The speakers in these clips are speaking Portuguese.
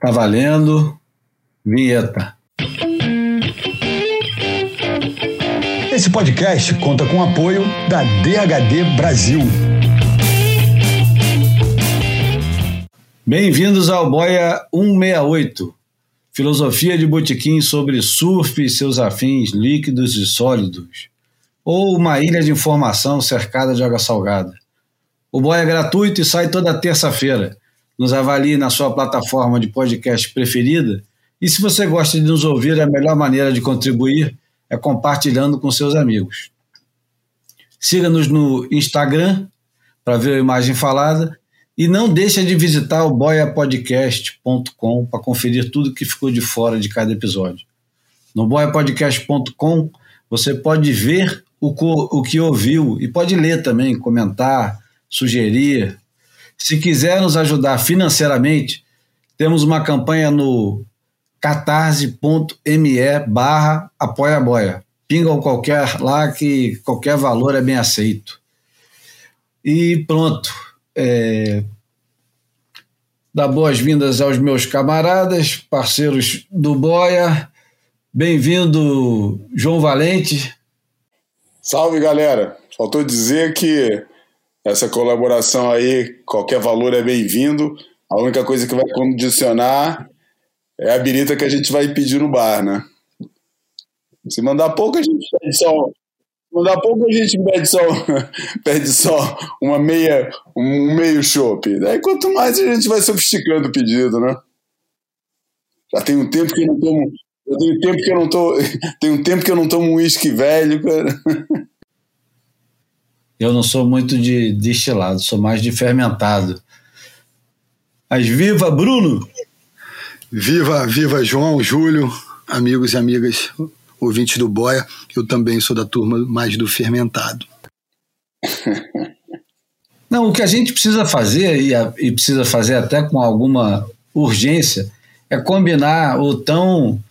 Tá valendo. Vinheta. Esse podcast conta com o apoio da DHD Brasil. Bem-vindos ao Boia 168, filosofia de botequim sobre surf e seus afins líquidos e sólidos, ou uma ilha de informação cercada de água salgada. O Boia é gratuito e sai toda terça-feira. Nos avalie na sua plataforma de podcast preferida e se você gosta de nos ouvir, a melhor maneira de contribuir é compartilhando com seus amigos. Siga-nos no Instagram para ver a imagem falada e não deixe de visitar o boiapodcast.com para conferir tudo que ficou de fora de cada episódio. No boiapodcast.com você pode ver o, o que ouviu e pode ler também, comentar, sugerir. Se quiser nos ajudar financeiramente, temos uma campanha no catarse.me barra apoia boia. Pinga qualquer lá que qualquer valor é bem aceito. E pronto. É, Dá boas-vindas aos meus camaradas, parceiros do Boia. Bem-vindo, João Valente. Salve, galera. Faltou dizer que essa colaboração aí, qualquer valor é bem-vindo. A única coisa que vai condicionar é a birita que a gente vai pedir no bar, né? Se mandar pouco, a gente pede só. Mandar pouco, a gente pede só, pede só uma meia, um meio chopp. Daí, quanto mais a gente vai sofisticando o pedido, né? Já tem um tempo que eu não tomo. Tem um tempo que eu não tô. Tem um tempo que eu não tomo um uísque velho, cara. Eu não sou muito de destilado, sou mais de fermentado. Mas viva, Bruno! Viva, viva João, Júlio, amigos e amigas, ouvintes do Boia. Eu também sou da turma mais do fermentado. Não, o que a gente precisa fazer, e, a, e precisa fazer até com alguma urgência, é combinar o tão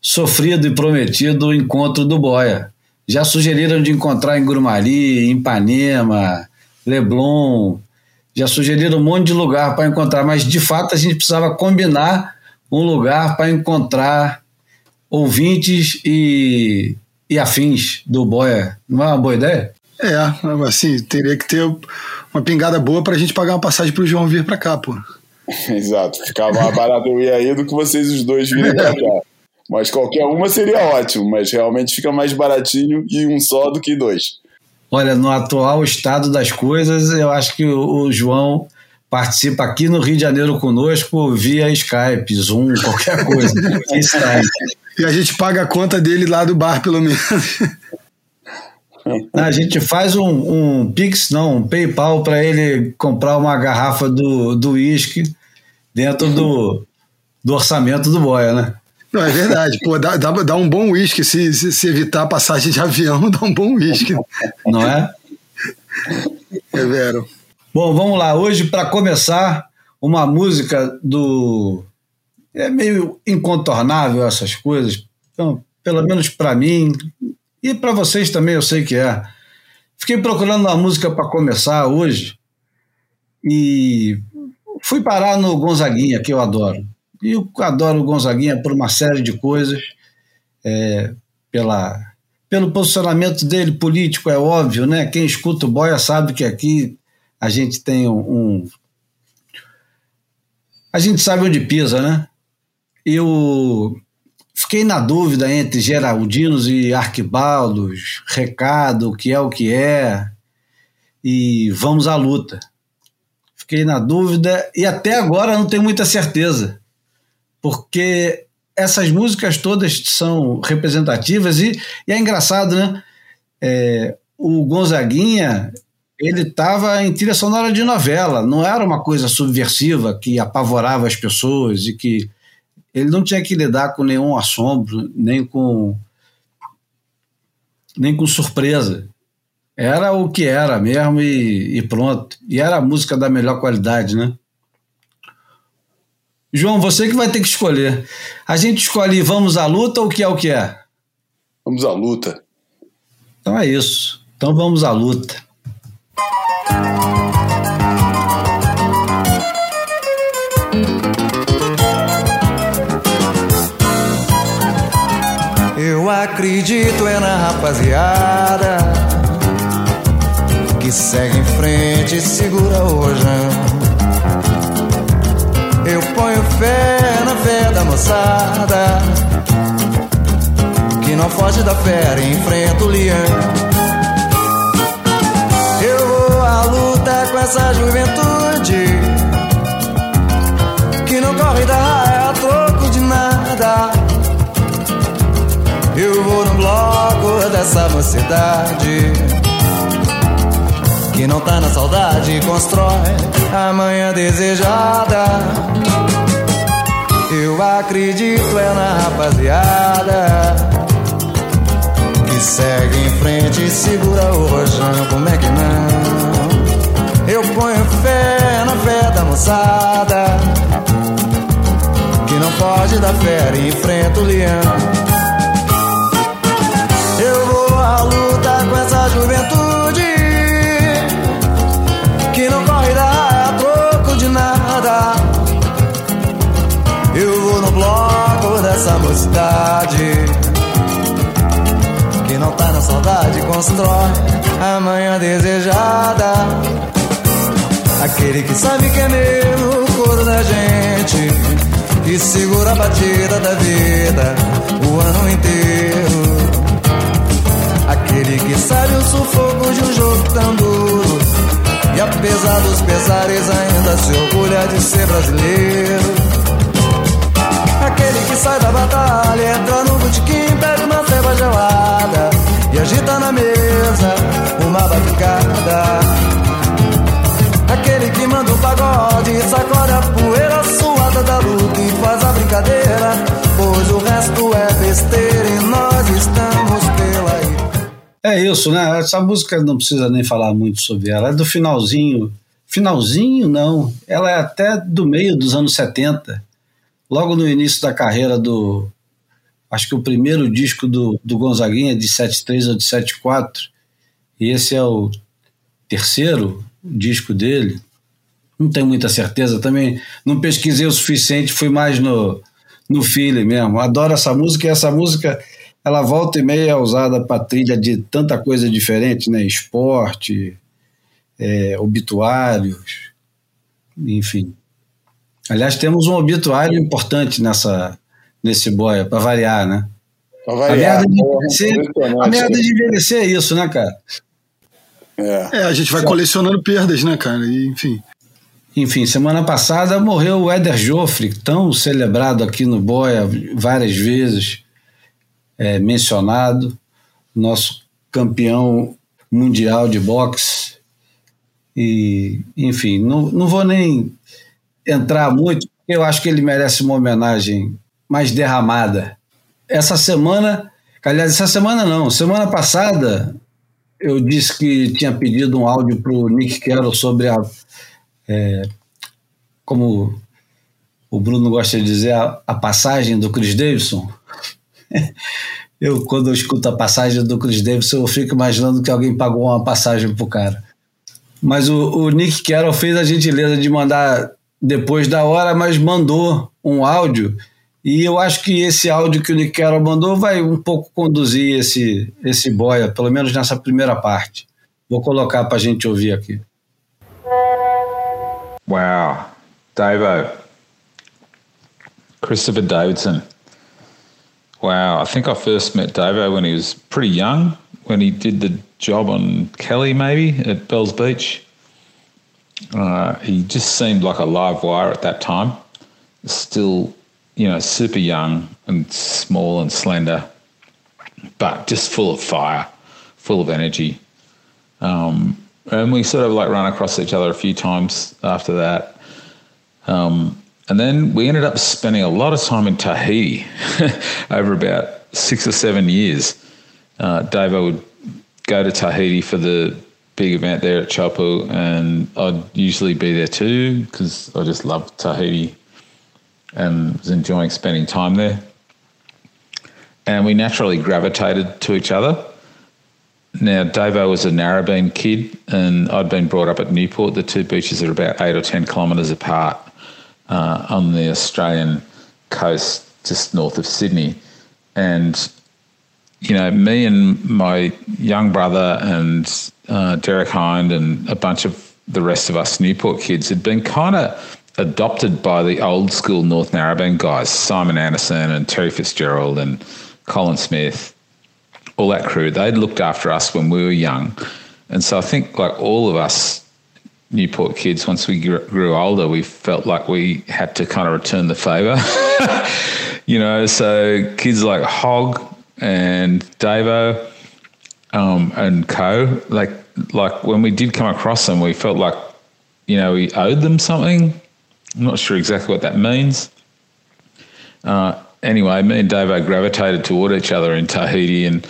sofrido e prometido encontro do Boia. Já sugeriram de encontrar em Grumari, em Ipanema, Leblon, já sugeriram um monte de lugar para encontrar, mas de fato a gente precisava combinar um lugar para encontrar ouvintes e, e afins do Boia. Não é uma boa ideia? É, assim, teria que ter uma pingada boa para a gente pagar uma passagem para o João vir para cá, pô. Exato, ficava mais barato eu ir aí do que vocês os dois virem para cá. Mas qualquer uma seria ótimo, mas realmente fica mais baratinho e um só do que dois. Olha, no atual estado das coisas, eu acho que o João participa aqui no Rio de Janeiro conosco via Skype, Zoom, qualquer coisa. e a gente paga a conta dele lá do bar, pelo menos. A gente faz um, um Pix, não, um PayPal para ele comprar uma garrafa do uísque do dentro do, do orçamento do Boia, né? Não, é verdade. Pô, dá, dá, dá um bom uísque. Se, se, se, evitar a passagem de avião, dá um bom uísque. Não é? É vero. Bom, vamos lá. Hoje, para começar, uma música do. É meio incontornável essas coisas. Então, pelo menos para mim, e para vocês também eu sei que é. Fiquei procurando uma música para começar hoje e fui parar no Gonzaguinha, que eu adoro. E eu adoro o Gonzaguinha por uma série de coisas, é, pela, pelo posicionamento dele político, é óbvio, né? Quem escuta o Boia sabe que aqui a gente tem um, um a gente sabe onde pisa, né? Eu fiquei na dúvida entre Geraldinos e Arquibaldos, recado, o que é o que é, e vamos à luta. Fiquei na dúvida e até agora não tenho muita certeza porque essas músicas todas são representativas e, e é engraçado, né? É, o Gonzaguinha ele estava em trilha sonora de novela, não era uma coisa subversiva que apavorava as pessoas e que ele não tinha que lidar com nenhum assombro, nem com nem com surpresa. Era o que era mesmo e, e pronto. E era a música da melhor qualidade, né? João, você que vai ter que escolher. A gente escolhe vamos à luta ou o que é o que é? Vamos à luta. Então é isso. Então vamos à luta. Eu acredito é na rapaziada que segue em frente e segura o rojão. Eu ponho fé na fé da moçada que não foge da fera e enfrenta o leão. Eu vou à luta com essa juventude que não corre da raia a troco de nada. Eu vou no bloco dessa mocidade que não tá na saudade constrói a manhã desejada. Eu acredito é na rapaziada que segue em frente e segura o rojão. Como é que não? Eu ponho fé na fé da moçada que não pode dar fé e enfrenta o leão. Eu vou à luta com essa juventude Bloco dessa mocidade que não tá na saudade constrói a manhã desejada. Aquele que sabe que é meu, o coro da gente e segura a batida da vida o ano inteiro. Aquele que sabe o sufoco de um jogo tão duro e apesar dos pesares ainda se orgulha de ser brasileiro. Que sai da batalha, entra no botequim, pega uma ceba gelada e agita na mesa uma batucada. Aquele que manda um pagode, sacode a poeira suada da luta e faz a brincadeira, pois o resto é besteira e nós estamos pela. É isso, né? Essa música não precisa nem falar muito sobre ela. É do finalzinho. Finalzinho, não. Ela é até do meio dos anos 70. Logo no início da carreira do. Acho que o primeiro disco do, do Gonzaguinha de 73 ou de 74. E esse é o terceiro disco dele. Não tenho muita certeza também. Não pesquisei o suficiente, fui mais no, no feeling mesmo. Adoro essa música e essa música ela volta e meia é usada para trilha de tanta coisa diferente, né? Esporte, é, obituários, enfim. Aliás, temos um obituário importante nessa, nesse boia, para variar, né? Pra variar. A merda, de envelhecer, a merda de envelhecer é isso, né, cara? É. É, a gente vai colecionando perdas, né, cara? E, enfim. Enfim, semana passada morreu o Éder Joffre, tão celebrado aqui no Boia várias vezes, é, mencionado, nosso campeão mundial de boxe. E, enfim, não, não vou nem entrar muito, eu acho que ele merece uma homenagem mais derramada. Essa semana, aliás, essa semana não, semana passada eu disse que tinha pedido um áudio para o Nick Carroll sobre a é, como o Bruno gosta de dizer, a, a passagem do Chris Davidson. eu, quando eu escuto a passagem do Chris Davidson, eu fico imaginando que alguém pagou uma passagem pro cara. Mas o, o Nick Carroll fez a gentileza de mandar depois da hora, mas mandou um áudio. E eu acho que esse áudio que o Nick Carroll mandou vai um pouco conduzir esse, esse boia, pelo menos nessa primeira parte. Vou colocar para a gente ouvir aqui. Wow. Davo. Christopher Davidson. Wow. I think I first met Davo when he was pretty young, when he did the job on Kelly, maybe at Bells Beach. Uh, he just seemed like a live wire at that time. Still, you know, super young and small and slender, but just full of fire, full of energy. Um, and we sort of like ran across each other a few times after that. Um, and then we ended up spending a lot of time in Tahiti over about six or seven years. Uh, Davo would go to Tahiti for the big event there at Chopu, and I'd usually be there too because I just loved Tahiti and was enjoying spending time there. And we naturally gravitated to each other. Now, Davo was a Narrabeen kid, and I'd been brought up at Newport. The two beaches are about eight or 10 kilometres apart uh, on the Australian coast, just north of Sydney. And, you know, me and my young brother and uh, Derek Hind and a bunch of the rest of us Newport kids had been kind of adopted by the old school North Narrabeen guys, Simon Anderson and Terry Fitzgerald and Colin Smith, all that crew. They'd looked after us when we were young. And so I think, like all of us Newport kids, once we grew older, we felt like we had to kind of return the favour. you know, so kids like Hog and Davo um, and Co. Like like when we did come across them, we felt like you know we owed them something. I'm not sure exactly what that means. Uh, anyway, me and Davo gravitated toward each other in Tahiti, and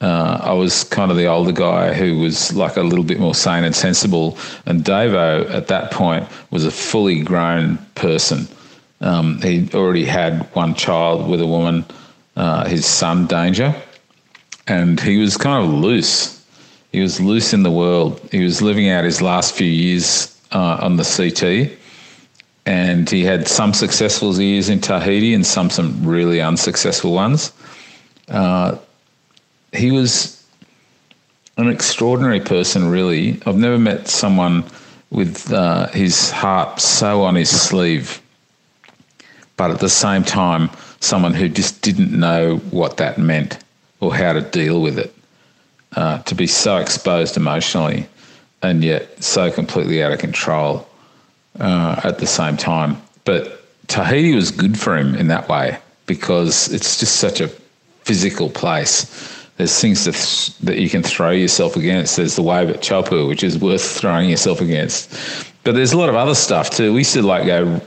uh, I was kind of the older guy who was like a little bit more sane and sensible. And Davo at that point was a fully grown person. Um, he already had one child with a woman, uh, his son Danger, and he was kind of loose. He was loose in the world. He was living out his last few years uh, on the CT, and he had some successful years in Tahiti and some some really unsuccessful ones. Uh, he was an extraordinary person, really. I've never met someone with uh, his heart so on his sleeve but at the same time, someone who just didn't know what that meant or how to deal with it. Uh, to be so exposed emotionally and yet so completely out of control uh, at the same time. But Tahiti was good for him in that way because it's just such a physical place. There's things that, th- that you can throw yourself against. There's the wave at Chopu, which is worth throwing yourself against. But there's a lot of other stuff too. We used to like go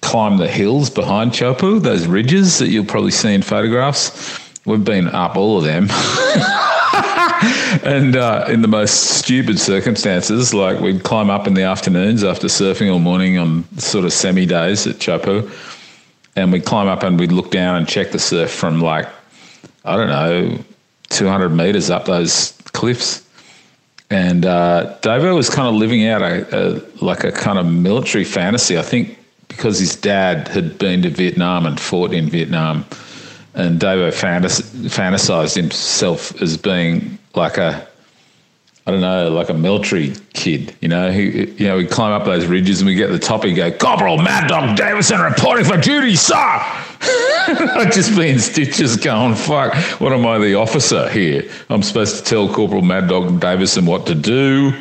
climb the hills behind Chopu, those ridges that you'll probably see in photographs. We've been up all of them. and uh, in the most stupid circumstances, like we'd climb up in the afternoons after surfing all morning on sort of semi days at Chopu, and we'd climb up and we'd look down and check the surf from like, I don't know, 200 meters up those cliffs. And uh, Davo was kind of living out a, a like a kind of military fantasy. I think because his dad had been to Vietnam and fought in Vietnam, and Davo fantas- fantasized himself as being like a, I don't know, like a military kid. You know, he, you know, we climb up those ridges and we get to the top and go, Corporal Mad Dog Davison reporting for duty, sir. I'd just be in stitches going, fuck, what am I, the officer here? I'm supposed to tell Corporal Mad Dog Davison what to do,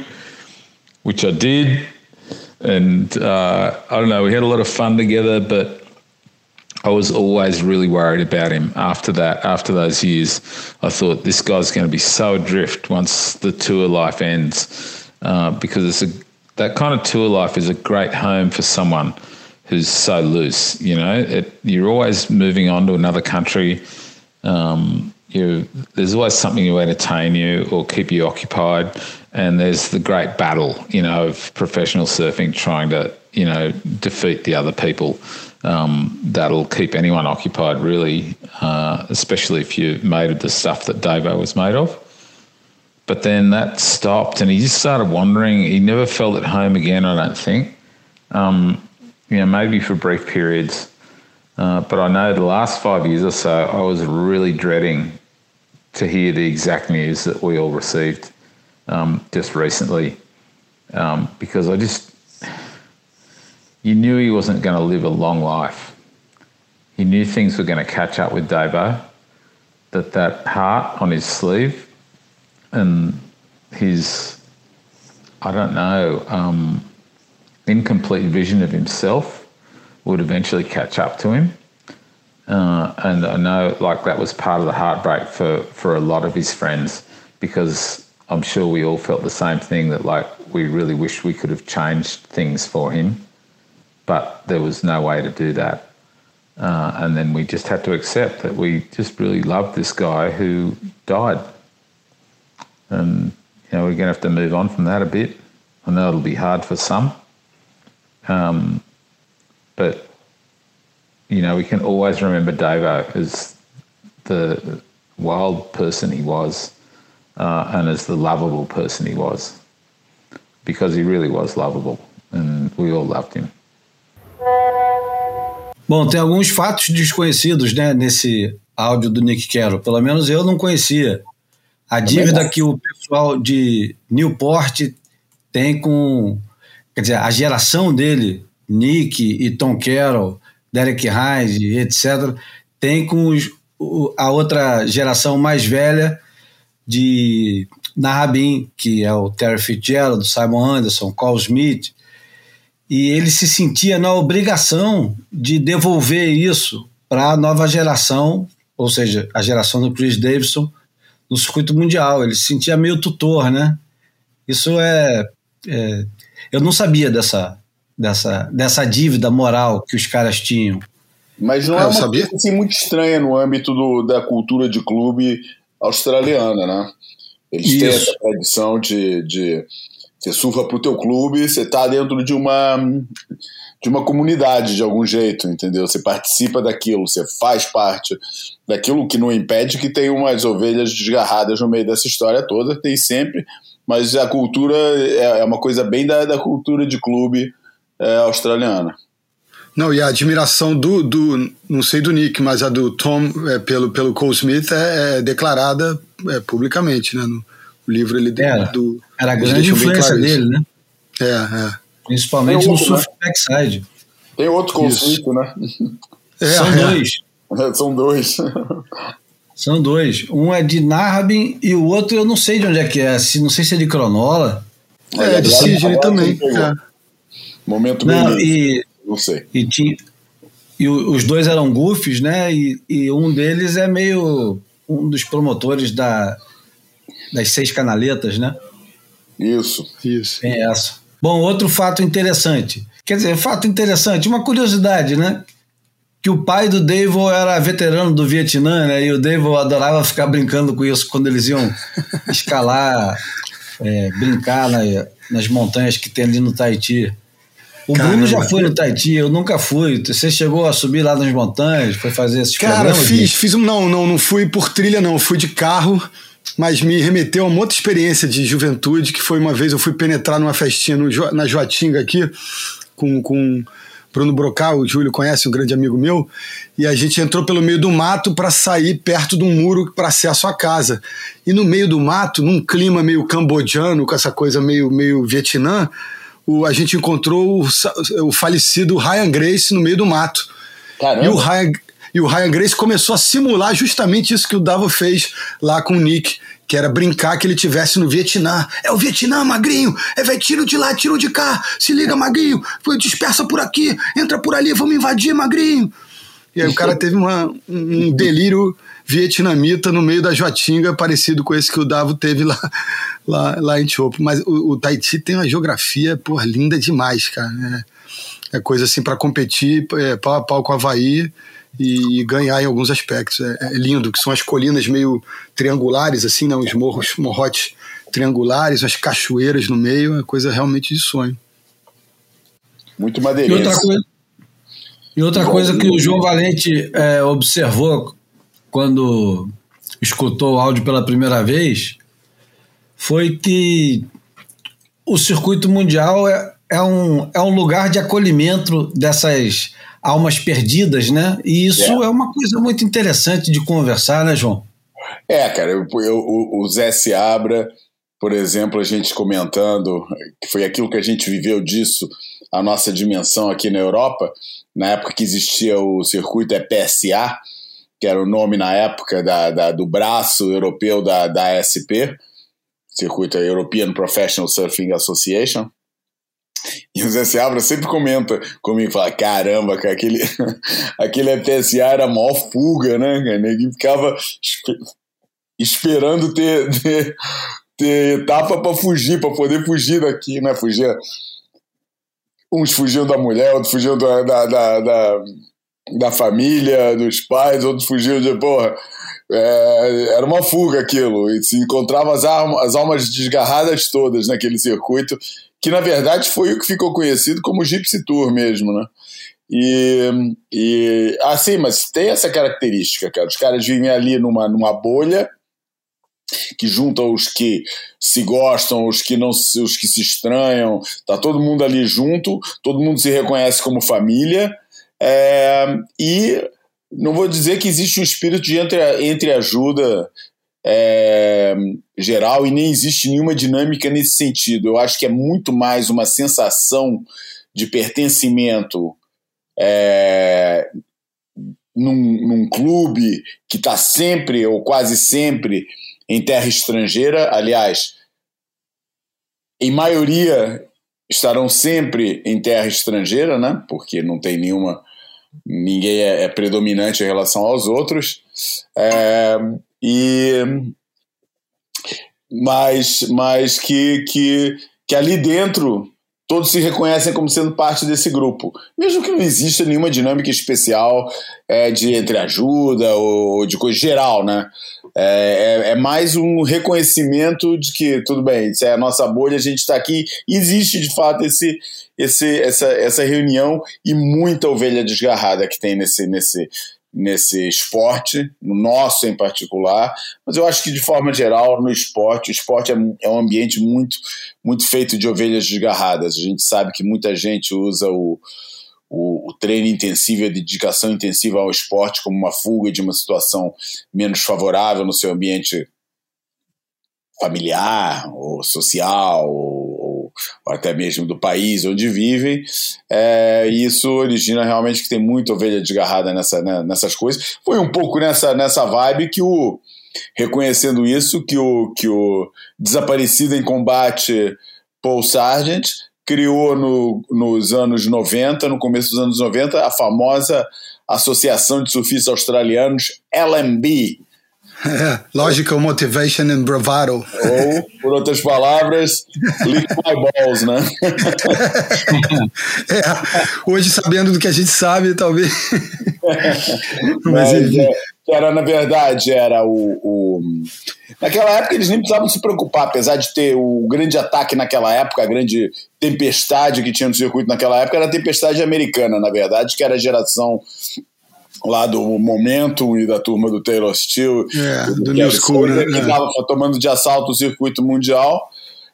which I did and uh, I don't know, we had a lot of fun together, but I was always really worried about him after that, after those years. I thought this guy's going to be so adrift once the tour life ends, uh, because it's a, that kind of tour life is a great home for someone who's so loose. You know, it, you're always moving on to another country. Um, you, there's always something to entertain you or keep you occupied and there's the great battle, you know, of professional surfing trying to, you know, defeat the other people. Um, that'll keep anyone occupied, really, uh, especially if you're made of the stuff that Davo was made of. But then that stopped, and he just started wandering. He never felt at home again. I don't think. Um, you know, maybe for brief periods. Uh, but I know the last five years or so, I was really dreading to hear the exact news that we all received um, just recently um, because I just you knew he wasn't going to live a long life. He knew things were going to catch up with Davo. That that heart on his sleeve and his I don't know um, incomplete vision of himself would eventually catch up to him. Uh, and I know like that was part of the heartbreak for, for a lot of his friends because I'm sure we all felt the same thing that like we really wish we could have changed things for him, but there was no way to do that. Uh, and then we just had to accept that we just really loved this guy who died. And, you know, we're going to have to move on from that a bit. I know it'll be hard for some. Um, but, you know, we can always remember Davo as the wild person he was uh, and as the lovable person he was, because he really was lovable, and we all loved him. Bom, tem alguns fatos desconhecidos né, nesse áudio do Nick Carroll. Pelo menos eu não conhecia. A dívida que o pessoal de Newport tem com. Quer dizer, a geração dele, Nick e Tom Carroll, Derek Hines, etc., tem com os, a outra geração mais velha de Narrabin, que é o Terry Fitzgerald, Simon Anderson, Carl Smith, e ele se sentia na obrigação de devolver isso para a nova geração, ou seja, a geração do Chris Davidson no circuito mundial. Ele se sentia meio tutor, né? Isso é, é eu não sabia dessa, dessa, dessa dívida moral que os caras tinham. Mas não ah, é uma sabia? coisa assim, muito estranha no âmbito do, da cultura de clube australiana, né? Eles Isso. têm essa tradição de, de você surfa para o teu clube, você está dentro de uma de uma comunidade de algum jeito, entendeu? Você participa daquilo, você faz parte daquilo que não impede que tenha umas ovelhas desgarradas no meio dessa história toda, tem sempre, mas a cultura é, é uma coisa bem da, da cultura de clube é, australiana. Não, e a admiração do, do, não sei do Nick, mas a do Tom é, pelo, pelo Cole Smith é, é declarada é, publicamente, né? No, o livro ele era, do, era a grande influência dele, né? É, é. Principalmente outro, no surf né? backside. Tem outro conflito, né? É, São é. dois. São dois. São dois. Um é de Narrabin e o outro eu não sei de onde é que é. Se, não sei se é de Cronola. É, é de Sidney também. É. Momento. Não, e, não sei. E, tinha, e os dois eram goofs, né? E, e um deles é meio um dos promotores da, das seis canaletas, né? Isso. Isso. Tem essa. Bom, outro fato interessante. Quer dizer, fato interessante, uma curiosidade, né? Que o pai do Dave era veterano do Vietnã, né? E o Dave adorava ficar brincando com isso quando eles iam escalar, é, brincar na, nas montanhas que tem ali no Tahiti. O Caramba. Bruno já foi no Tahiti, eu nunca fui. Você chegou a subir lá nas montanhas, foi fazer esses Cara, fiz, fiz um. Não, não, não fui por trilha, não. Fui de carro mas me remeteu a uma outra experiência de juventude, que foi uma vez eu fui penetrar numa festinha no, na Joatinga aqui, com, com Bruno Brocal, o Júlio conhece, um grande amigo meu, e a gente entrou pelo meio do mato para sair perto de um muro para acesso à casa. E no meio do mato, num clima meio cambodiano, com essa coisa meio, meio Vietnã, o, a gente encontrou o, o falecido Ryan Grace no meio do mato. Caramba. E o Ryan, e o Ryan Grace começou a simular justamente isso que o Davo fez lá com o Nick, que era brincar que ele tivesse no Vietnã. É o Vietnã, magrinho. É, velho, tiro de lá, tiro de cá. Se liga, magrinho. Dispersa por aqui, entra por ali, vamos invadir, magrinho. E aí o cara teve uma, um delírio vietnamita no meio da Joatinga, parecido com esse que o Davo teve lá, lá, lá em Chopo. Mas o, o Tahiti tem uma geografia, pô, linda demais, cara. É, é coisa assim para competir é, pau a pau com o Havaí e, ganhar em alguns aspectos. É, é, lindo, que são as colinas meio triangulares, assim, né? os morros, morrotes triangulares, as cachoeiras no meio, é coisa realmente de sonho. Muito madeirense. E outra coisa, e outra coisa que o João Valente é, observou quando escutou o áudio pela primeira vez foi que o circuito mundial é, é, um, é um lugar de acolhimento dessas almas perdidas, né? E isso é. é, uma coisa muito interessante de conversar, né, João? É, cara, eu, eu, o Zé Seabra, por exemplo, a gente comentando, que foi aquilo que a gente viveu disso, a nossa dimensão aqui na Europa, na época que existia o circuito EPSA, que era o nome na época da, da do braço europeu da, da ASP, Circuito European Professional Surfing Association, e o Zé Seabra sempre comenta comigo, fala, caramba, cara, aquele, aquele EPSA era a maior fuga, né, cara? Ficava esperando ter, ter, ter etapa para fugir, para poder fugir daqui, né? Fugir. Uns fugiam da mulher, outros fugiam da, da, da, da, da família, dos pais, outros fugiam de, porra, é, era uma fuga aquilo, e se encontrava as, as almas desgarradas todas naquele circuito, que na verdade foi o que ficou conhecido como Gypsy Tour mesmo, né? E, e assim, mas tem essa característica, cara. Os caras vivem ali numa, numa bolha que junta os que se gostam, os que não os que se estranham, tá todo mundo ali junto, todo mundo se reconhece como família, é, e não vou dizer que existe um espírito de entre, entre ajuda é, geral e nem existe nenhuma dinâmica nesse sentido. Eu acho que é muito mais uma sensação de pertencimento é, num, num clube que está sempre ou quase sempre em terra estrangeira. Aliás, em maioria estarão sempre em terra estrangeira, né? Porque não tem nenhuma ninguém é, é, predominante em relação aos outros. É, e mas, mas que, que, que ali dentro todos se reconhecem como sendo parte desse grupo, mesmo que não exista nenhuma dinâmica especial é, de entreajuda ou de coisa geral, né? É, é, é, mais um reconhecimento de que tudo bem, se é a nossa bolha, a gente está aqui. Existe de fato esse, esse, essa, essa reunião e muita ovelha desgarrada que tem nesse, nesse, nesse esporte, no nosso em particular, mas eu acho que de forma geral no esporte, o esporte é, é um ambiente muito, muito feito de ovelhas desgarradas. A gente sabe que muita gente usa o, o, o, treino intensivo a dedicação intensiva ao esporte como uma fuga de uma situação menos favorável no seu ambiente familiar ou social ou, ou até mesmo do país onde vivem é, isso origina realmente que tem muita ovelha desgarrada nessa, né, nessas coisas foi um pouco nessa, nessa vibe que o reconhecendo isso que o, que o desaparecido em combate Paul Sargent criou no, nos anos 90, no começo dos anos 90, a famosa Associação de Surfistas Australianos, LMB. É, Logical Motivation and Bravado. Ou, por outras palavras, Lick My Balls, né? é, hoje, sabendo do que a gente sabe, talvez. Mas, Mas é, era, na verdade, era o, o Naquela época eles nem precisavam se preocupar, apesar de ter o grande ataque naquela época, a grande tempestade que tinha no circuito naquela época, era a tempestade americana, na verdade, que era a geração lá do Momento e da turma do Taylor Steele, é, do, do New School, né? que estava é. tomando de assalto o circuito mundial,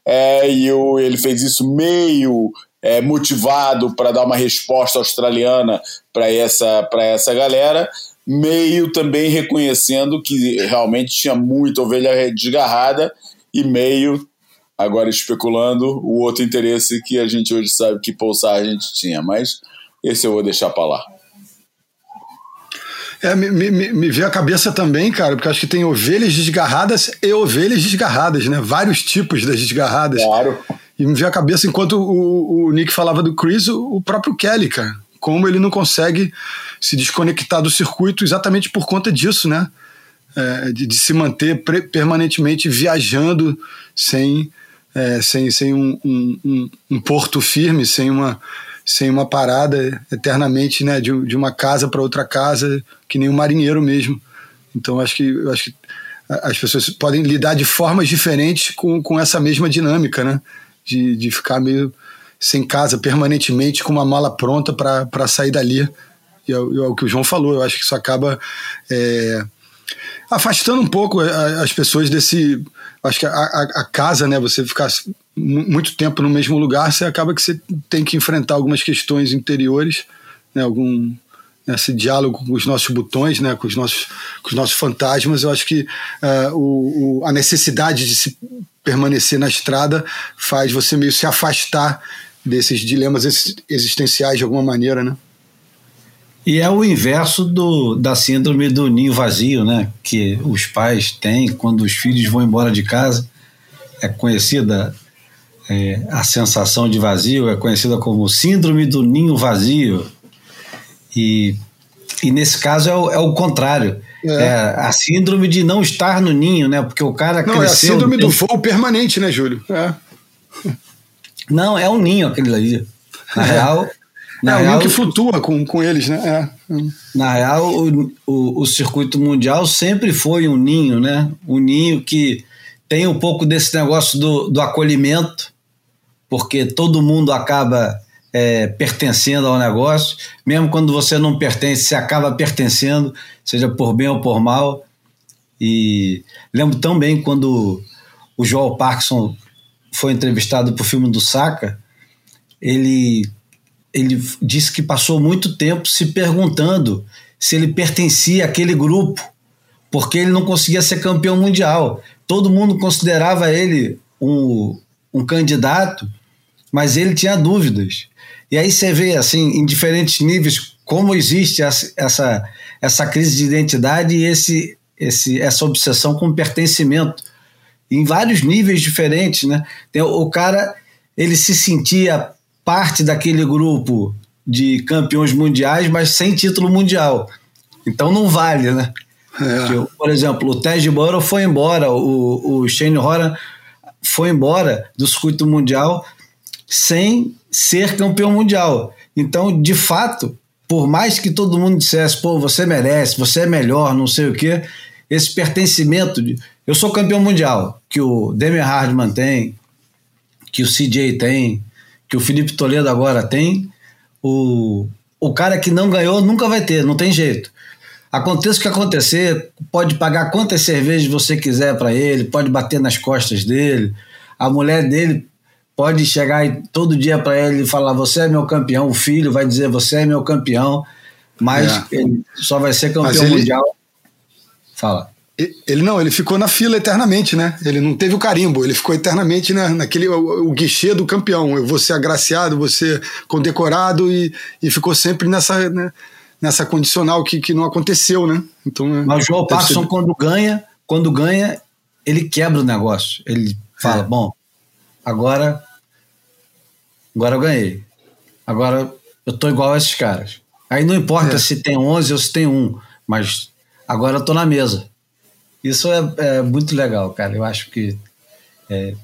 é, e o, ele fez isso meio é, motivado para dar uma resposta australiana para essa, essa galera, meio também reconhecendo que realmente tinha muita ovelha desgarrada e meio agora especulando o outro interesse que a gente hoje sabe que Paul Sargent tinha, mas esse eu vou deixar para lá. É, me, me, me veio a cabeça também, cara, porque acho que tem ovelhas desgarradas e ovelhas desgarradas, né? Vários tipos das desgarradas. Claro. E me veio a cabeça, enquanto o, o Nick falava do Chris, o, o próprio Kelly, cara. Como ele não consegue se desconectar do circuito exatamente por conta disso, né? É, de, de, se manter permanentemente viajando sem, é, sem, sem um, um, um, porto firme, sem uma, sem uma parada eternamente né, de, de uma casa para outra casa, que nem um marinheiro mesmo. Então acho que, acho que as pessoas podem lidar de formas diferentes com, com essa mesma dinâmica, né? De, de ficar meio sem casa permanentemente com uma mala pronta para sair dali e é, é, o que o João falou, eu acho que isso acaba é, afastando um pouco as pessoas desse. Acho que a, a, a, casa, né? Você ficar muito tempo no mesmo lugar, você acaba que você tem que enfrentar algumas questões interiores, né? Algum né, esse diálogo com os nossos botões, né, com os nossos, com os nossos fantasmas, eu acho que uh, o, o, a necessidade de se permanecer na estrada faz você meio se afastar desses dilemas existenciais de alguma maneira, né? E é o inverso do, da síndrome do ninho vazio, né? Que os pais têm quando os filhos vão embora de casa. É conhecida é, a sensação de vazio, é conhecida como síndrome do ninho vazio. E, e nesse caso é o, é o contrário. É. é. a síndrome de não estar no ninho, né? Porque o cara não, cresceu... é a síndrome do voo permanente, né, Júlio? É. Não, é um ninho aquele ali. Na real, na é, real, o que flutua com, com eles, né? É. Na real, o, o, o, circuito mundial sempre foi um ninho, né? Um ninho que tem um pouco desse negócio do, do acolhimento, porque todo mundo acaba é, pertencendo ao negócio, mesmo quando você não pertence, você acaba pertencendo, seja por bem ou por mal. E lembro tão bem quando o Joel Parkinson foi entrevistado para o filme do Saca, ele ele disse que passou muito tempo se perguntando se ele pertencia àquele grupo, porque ele não conseguia ser campeão mundial. Todo mundo considerava ele um, um candidato, mas ele tinha dúvidas. E aí você vê, assim, em diferentes níveis, como existe essa, essa crise de identidade e esse, esse, essa obsessão com pertencimento em vários níveis diferentes, né? O cara, ele se sentia parte daquele grupo de campeões mundiais, mas sem título mundial. Então não vale, né? É. por exemplo, o Ted Burrow foi embora, o, o Shane Horan foi embora do circuito mundial sem ser campeão mundial. Então, de fato, por mais que todo mundo dissesse, pô, você merece, você é melhor, não sei o quê, esse pertencimento de eu sou campeão mundial, que o Demi Hardman tem, que o CJ tem, que o Felipe Toledo agora tem, o, o cara que não ganhou nunca vai ter, não tem jeito. Aconteça o que acontecer, pode pagar quantas cervejas você quiser para ele, pode bater nas costas dele. A mulher dele pode chegar todo dia para ele e falar: Você é meu campeão. O filho vai dizer: Você é meu campeão. Mas é. ele só vai ser campeão ele, mundial. Fala. Ele não, ele ficou na fila eternamente, né? Ele não teve o carimbo, ele ficou eternamente né, naquele o, o guichê do campeão. Eu vou ser agraciado, vou ser condecorado e, e ficou sempre nessa, né, nessa condicional que, que não aconteceu, né? Então, Mas o João Parkinson, ser... quando ganha, quando ganha, ele quebra o negócio. Ele fala: é. bom, agora, agora eu ganhei. Agora eu tô igual a esses caras. Aí não importa é. se tem 11 ou se tem um, mas agora eu tô na mesa. Isso é, é muito legal, cara. Eu acho que é,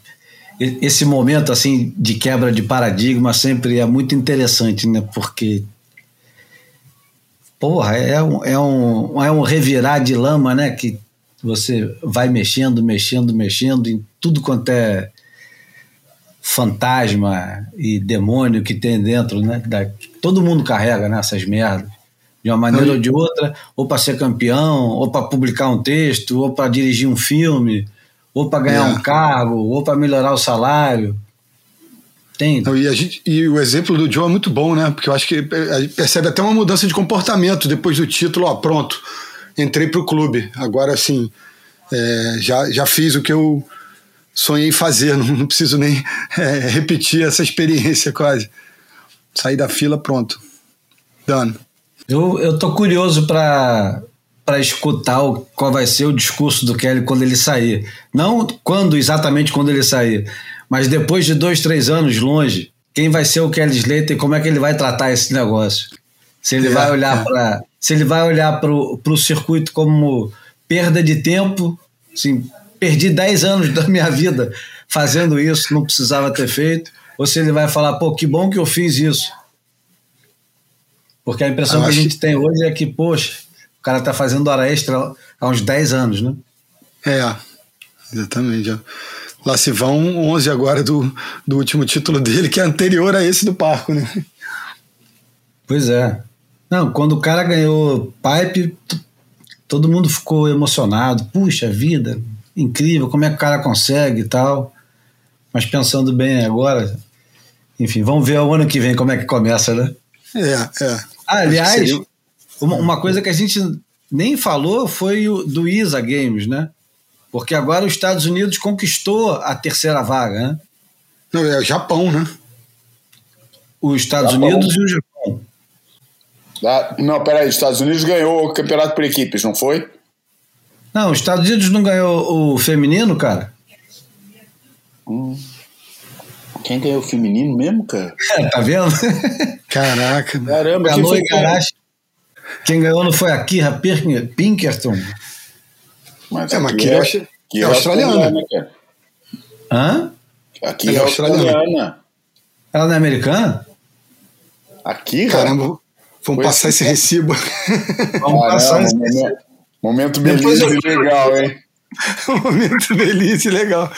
esse momento assim de quebra de paradigma sempre é muito interessante, né? Porque porra, é um, é um, é um revirar de lama, né? Que você vai mexendo, mexendo, mexendo em tudo quanto é fantasma e demônio que tem dentro, né? Da, todo mundo carrega nessas né, merdas de uma maneira ou de outra, ou para ser campeão, ou para publicar um texto, ou para dirigir um filme, ou para ganhar é. um cargo, ou para melhorar o salário. Tem. E, gente, e, o exemplo do Joe é muito bom, né? Porque eu acho que a gente percebe até uma mudança de comportamento depois do título, ó, pronto, entrei para o clube. Agora sim, é, já, já fiz o que eu sonhei fazer, não, não preciso nem é, repetir essa experiência quase. Sair da fila, pronto. Dano. Eu, eu tô curioso para para escutar o, qual vai ser o discurso do Kelly quando ele sair. Não quando exatamente quando ele sair, mas depois de dois, três anos longe, quem vai ser o Kelly Slater e como é que ele vai tratar esse negócio? Se ele é, vai olhar é. para se ele vai olhar para o circuito como perda de tempo, assim, perdi 10 anos da minha vida fazendo isso, não precisava ter feito, ou se ele vai falar, pô, que bom que eu fiz isso. Porque a impressão que a gente que... tem hoje é que, poxa, o cara tá fazendo hora extra há uns 10 anos, né? É, exatamente. Lá se vão 11 agora do, do último título dele, que é anterior a esse do Parco, né? Pois é. Não, quando o cara ganhou Pipe, todo mundo ficou emocionado. Puxa vida, incrível, como é que o cara consegue e tal. Mas pensando bem agora, enfim, vamos ver o ano que vem como é que começa, né? É, é. Aliás, uma, uma, coisa que a gente nem falou foi o do ISA Games, né? Porque agora os Estados Unidos conquistou a terceira vaga, né? Não, é o Japão, né? Os Estados Japão. Unidos e o Japão. Ah, não, peraí, os Estados Unidos ganhou o campeonato por equipes, não foi? Não, os Estados Unidos não ganhou o feminino, cara? Hum. Quem ganhou o feminino mesmo, cara? É, tá vendo? Caraca. Caramba, quem foi Garache. Quem ganhou não foi a Kira Pinkerton? Mas é, mas Kira é, é, é australiana. Né, Hã? Aqui é, é australiana. Ela não é americana? Aqui, Caramba, vamos passar esse recibo. Vamos Caramba, passar esse recibo. Momento Belize eu... legal, hein? momento Belize legal.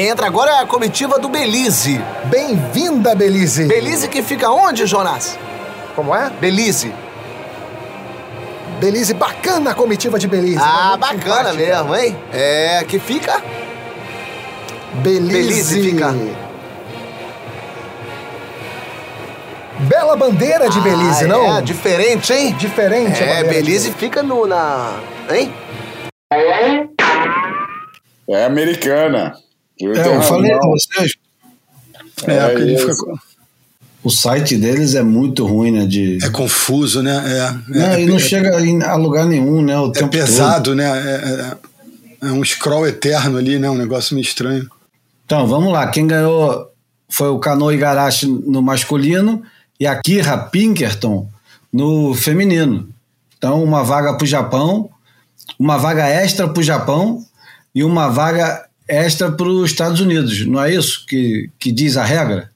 Quem entra agora é a comitiva do Belize. Bem-vinda, Belize. Belize que fica onde, Jonas? Como é? Belize. Belize, bacana a comitiva de Belize. Ah, bacana mesmo, hein? É, que fica? Belize. Belize fica. bela bandeira de Belize, Ah, não? É, diferente, hein? Diferente. É, Belize fica no, na... Hein? É americana. Eu É, eu falei com vocês, É, É porque ele fica. o site deles é muito ruim, né? De... É confuso, né? É, Não, é, e não é- chega a lugar nenhum, né? O é tempo pesado, né? É, é- é um scroll eterno ali, né? Um negócio meio estranho. Então, vamos lá. Quem ganhou foi o Kano Igarashi no masculino e a Kira Pinkerton no feminino. Então, uma vaga para o Japão, uma vaga extra para o Japão e uma vaga extra para os Estados Unidos. Não é isso que, que diz a regra?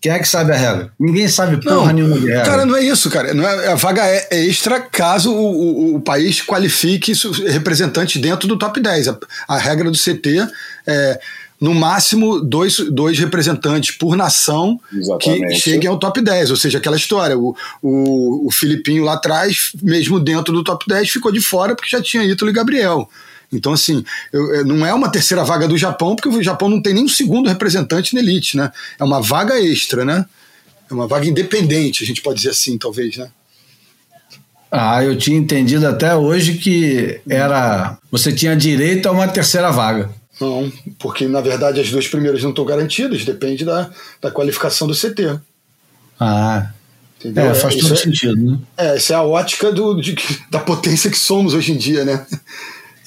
Quem é que sabe a regra? Ninguém sabe porra nenhuma de regra. Cara, não é isso, cara. Não é, a vaga é, é extra caso o, o, o país qualifique representante dentro do top 10. A, a regra do CT é, no máximo, dois, dois representantes por nação que Exatamente. cheguem ao top 10. Ou seja, aquela história. O, o, o Filipinho lá atrás, mesmo dentro do top 10, ficou de fora porque já tinha Ítalo e Gabriel. Então, assim, eu- eu- não é uma terceira vaga do Japão, porque o Japão não tem nem um segundo representante na elite, né? É uma vaga extra, né? É uma vaga independente, a gente pode dizer assim, talvez, né? Ah, eu tinha entendido até hoje que era. Você tinha direito a uma terceira vaga. Não, porque na verdade as duas primeiras não estão garantidas, depende da, da qualificação do CT. Ah, Entendeu? é, faz isso todo é, sentido, né? é, essa é a ótica do, de da potência que somos hoje em dia, né?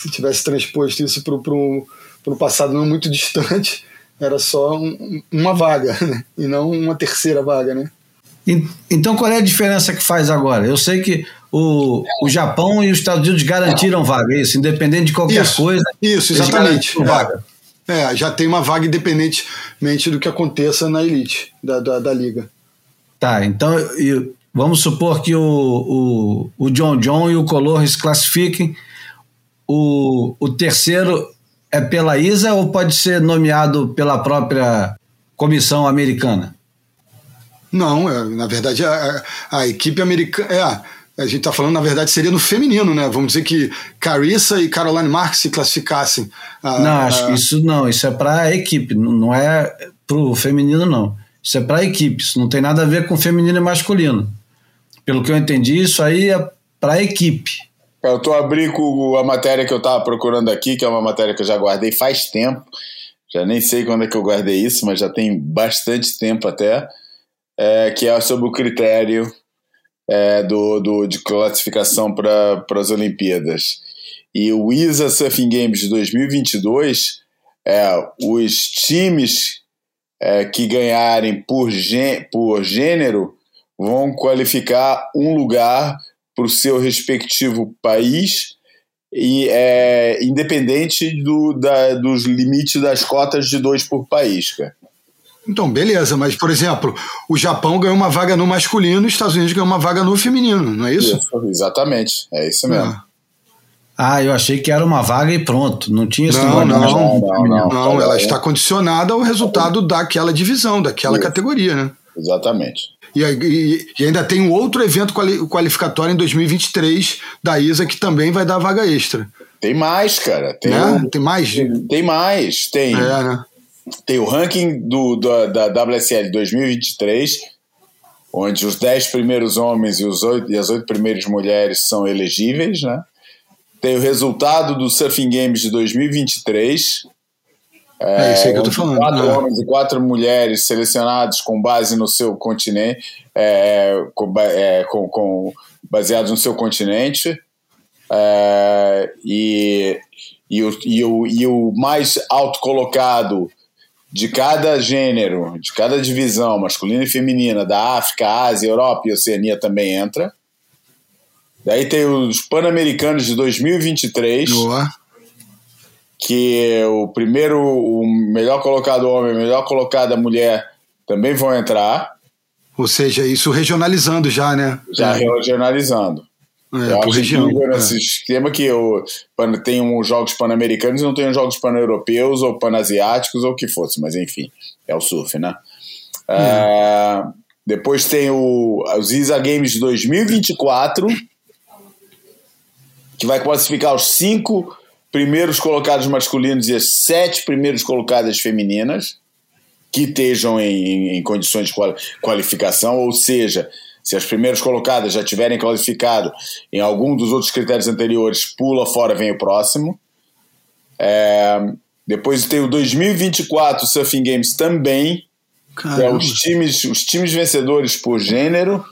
Se tivesse transposto isso para um passado não muito distante, era só um- uma vaga, né? E não uma terceira vaga, né? En- Então, qual é a diferença que faz agora? Eu sei que o, o Japão e os Estados Unidos garantiram vaga, é isso, independente de qualquer Isso, coisa. Isso, exatamente. vaga. É, É, já tem uma vaga independentemente do que aconteça na elite da, da, da liga. Tá, então vamos supor que o, o, o John John e o Color se classifiquem. O, o terceiro é pela ISA ou pode ser nomeado pela própria comissão americana? Não, é, na verdade a, a- a equipe americana. É, a gente está falando, na verdade, seria no feminino, né? Vamos dizer que Carissa e Caroline Marks se classificassem. Ah, Não, acho que isso não, isso é para a equipe, não não é para o feminino, não. Isso é para a equipe, isso não tem nada a ver com feminino e masculino. Pelo que eu entendi, isso aí é para a equipe. Eu tô abrindo a matéria que eu tava procurando aqui, que é uma matéria que eu já guardei faz tempo. Já nem sei quando é que eu guardei isso, mas já tem bastante tempo até. é, que é sobre o critério é, do, do, de classificação para as Olimpíadas. E o ISA Surfing Games de 2022, é, os times é, que ganharem por, gê, por gênero vão qualificar um lugar para o seu respectivo país e é independente do, da, dos limites das cotas de dois por país, cara. Então, beleza, mas, por exemplo, o Japão ganhou uma vaga no masculino e os Estados Unidos ganhou uma vaga no feminino, não é isso? Isso, exatamente, é isso mesmo. É. Ah, eu achei que era uma vaga e pronto. Não tinha esse Não, não, não, feminino. não. Não, ela está condicionada ao resultado daquela divisão, daquela Isso. categoria, né? Exatamente. E, e- e ainda tem um outro evento quali- qualificatório em 2023 da ISA que também vai dar vaga extra. Tem mais, cara. Tem, né? um- Tem mais? de- tem mais. Tem, É, né? tem o ranking do, da, da WSL 2023, onde os 10 primeiros homens e, os oito, e as 8 primeiras mulheres são elegíveis, né? Tem o resultado do Surfing Games de 2023. É isso aí que eu tô falando. Quatro né? homens e quatro mulheres selecionados com base no seu continente, é, com, é, com- com- baseados no seu continente. É, e, e, o, e, o, e o mais alto colocado de cada gênero, de cada divisão, masculina e feminina, da África, Ásia, Europa e Oceania também entra. Daí tem os Pan-Americanos de 2023 Boa. Que o primeiro, o melhor colocado homem, o melhor colocada mulher também vão entrar, Ou seja, isso regionalizando já, né? já é, regionalizando. é, Eu por região. é. nesse esquema que o, pan- tem os jogos pan-americanos e não tem os jogos pan-europeus ou pan-asiáticos ou o que fosse, mas enfim, é o surf, né? É, depois tem o, os ISA Games de 2024, que vai classificar os cinco primeiros colocados masculinos e as sete primeiros colocadas femininas. que estejam em, em condições de qualificação, ou seja, se as primeiras colocadas já tiverem qualificado em algum dos outros critérios anteriores, pula fora, vem o próximo. É, depois tem o 2024 Surfing Games também. É, os, times, os times vencedores por gênero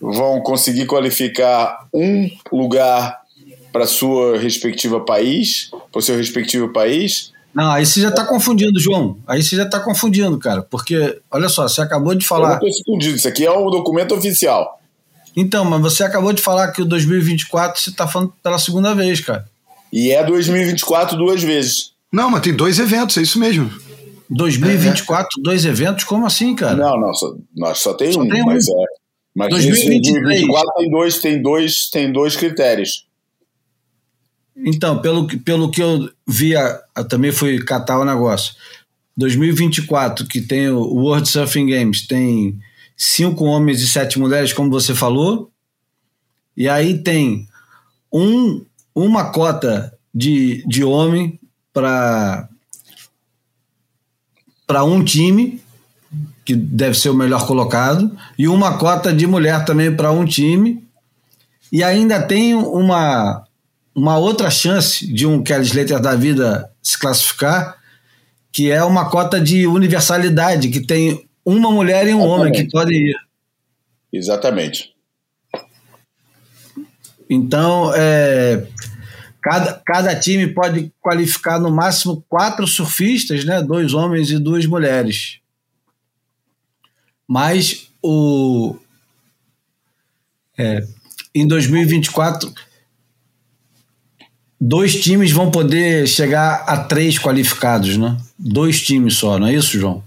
vão conseguir qualificar um lugar para sua respectiva país, para o seu respectivo país. Não, aí você já está confundindo, João. Aí você já está confundindo, cara. Porque, olha só, você acabou de falar. Eu não estou confundindo, isso aqui é o documento oficial. Então, mas você acabou de falar que o 2024 você está falando pela segunda vez, cara. E é 2024 duas vezes. Não, mas tem dois eventos, é isso mesmo. 2024, é. dois eventos? Como assim, cara? Não, não, só, nós só tem só um, tem mas um. é. Mas 2024 tem dois, tem dois, tem dois critérios. Então, pelo, pelo que eu via, eu também fui catar o negócio. 2024, que tem o World Surfing Games, tem cinco homens e sete mulheres, como você falou. E aí tem um, uma cota de, de homem para para um time que deve ser o melhor colocado e uma cota de mulher também para um time e ainda tem uma uma outra chance de um Kelly Slater da vida se classificar que é uma cota de universalidade que tem uma mulher e um Exatamente. homem que podem ir Exatamente. Então, é, Cada, cada time pode qualificar no máximo quatro surfistas, né? dois homens e duas mulheres. Mas o, é, em 2024, dois times vão poder chegar a três qualificados, né? Dois times só, não é isso, João?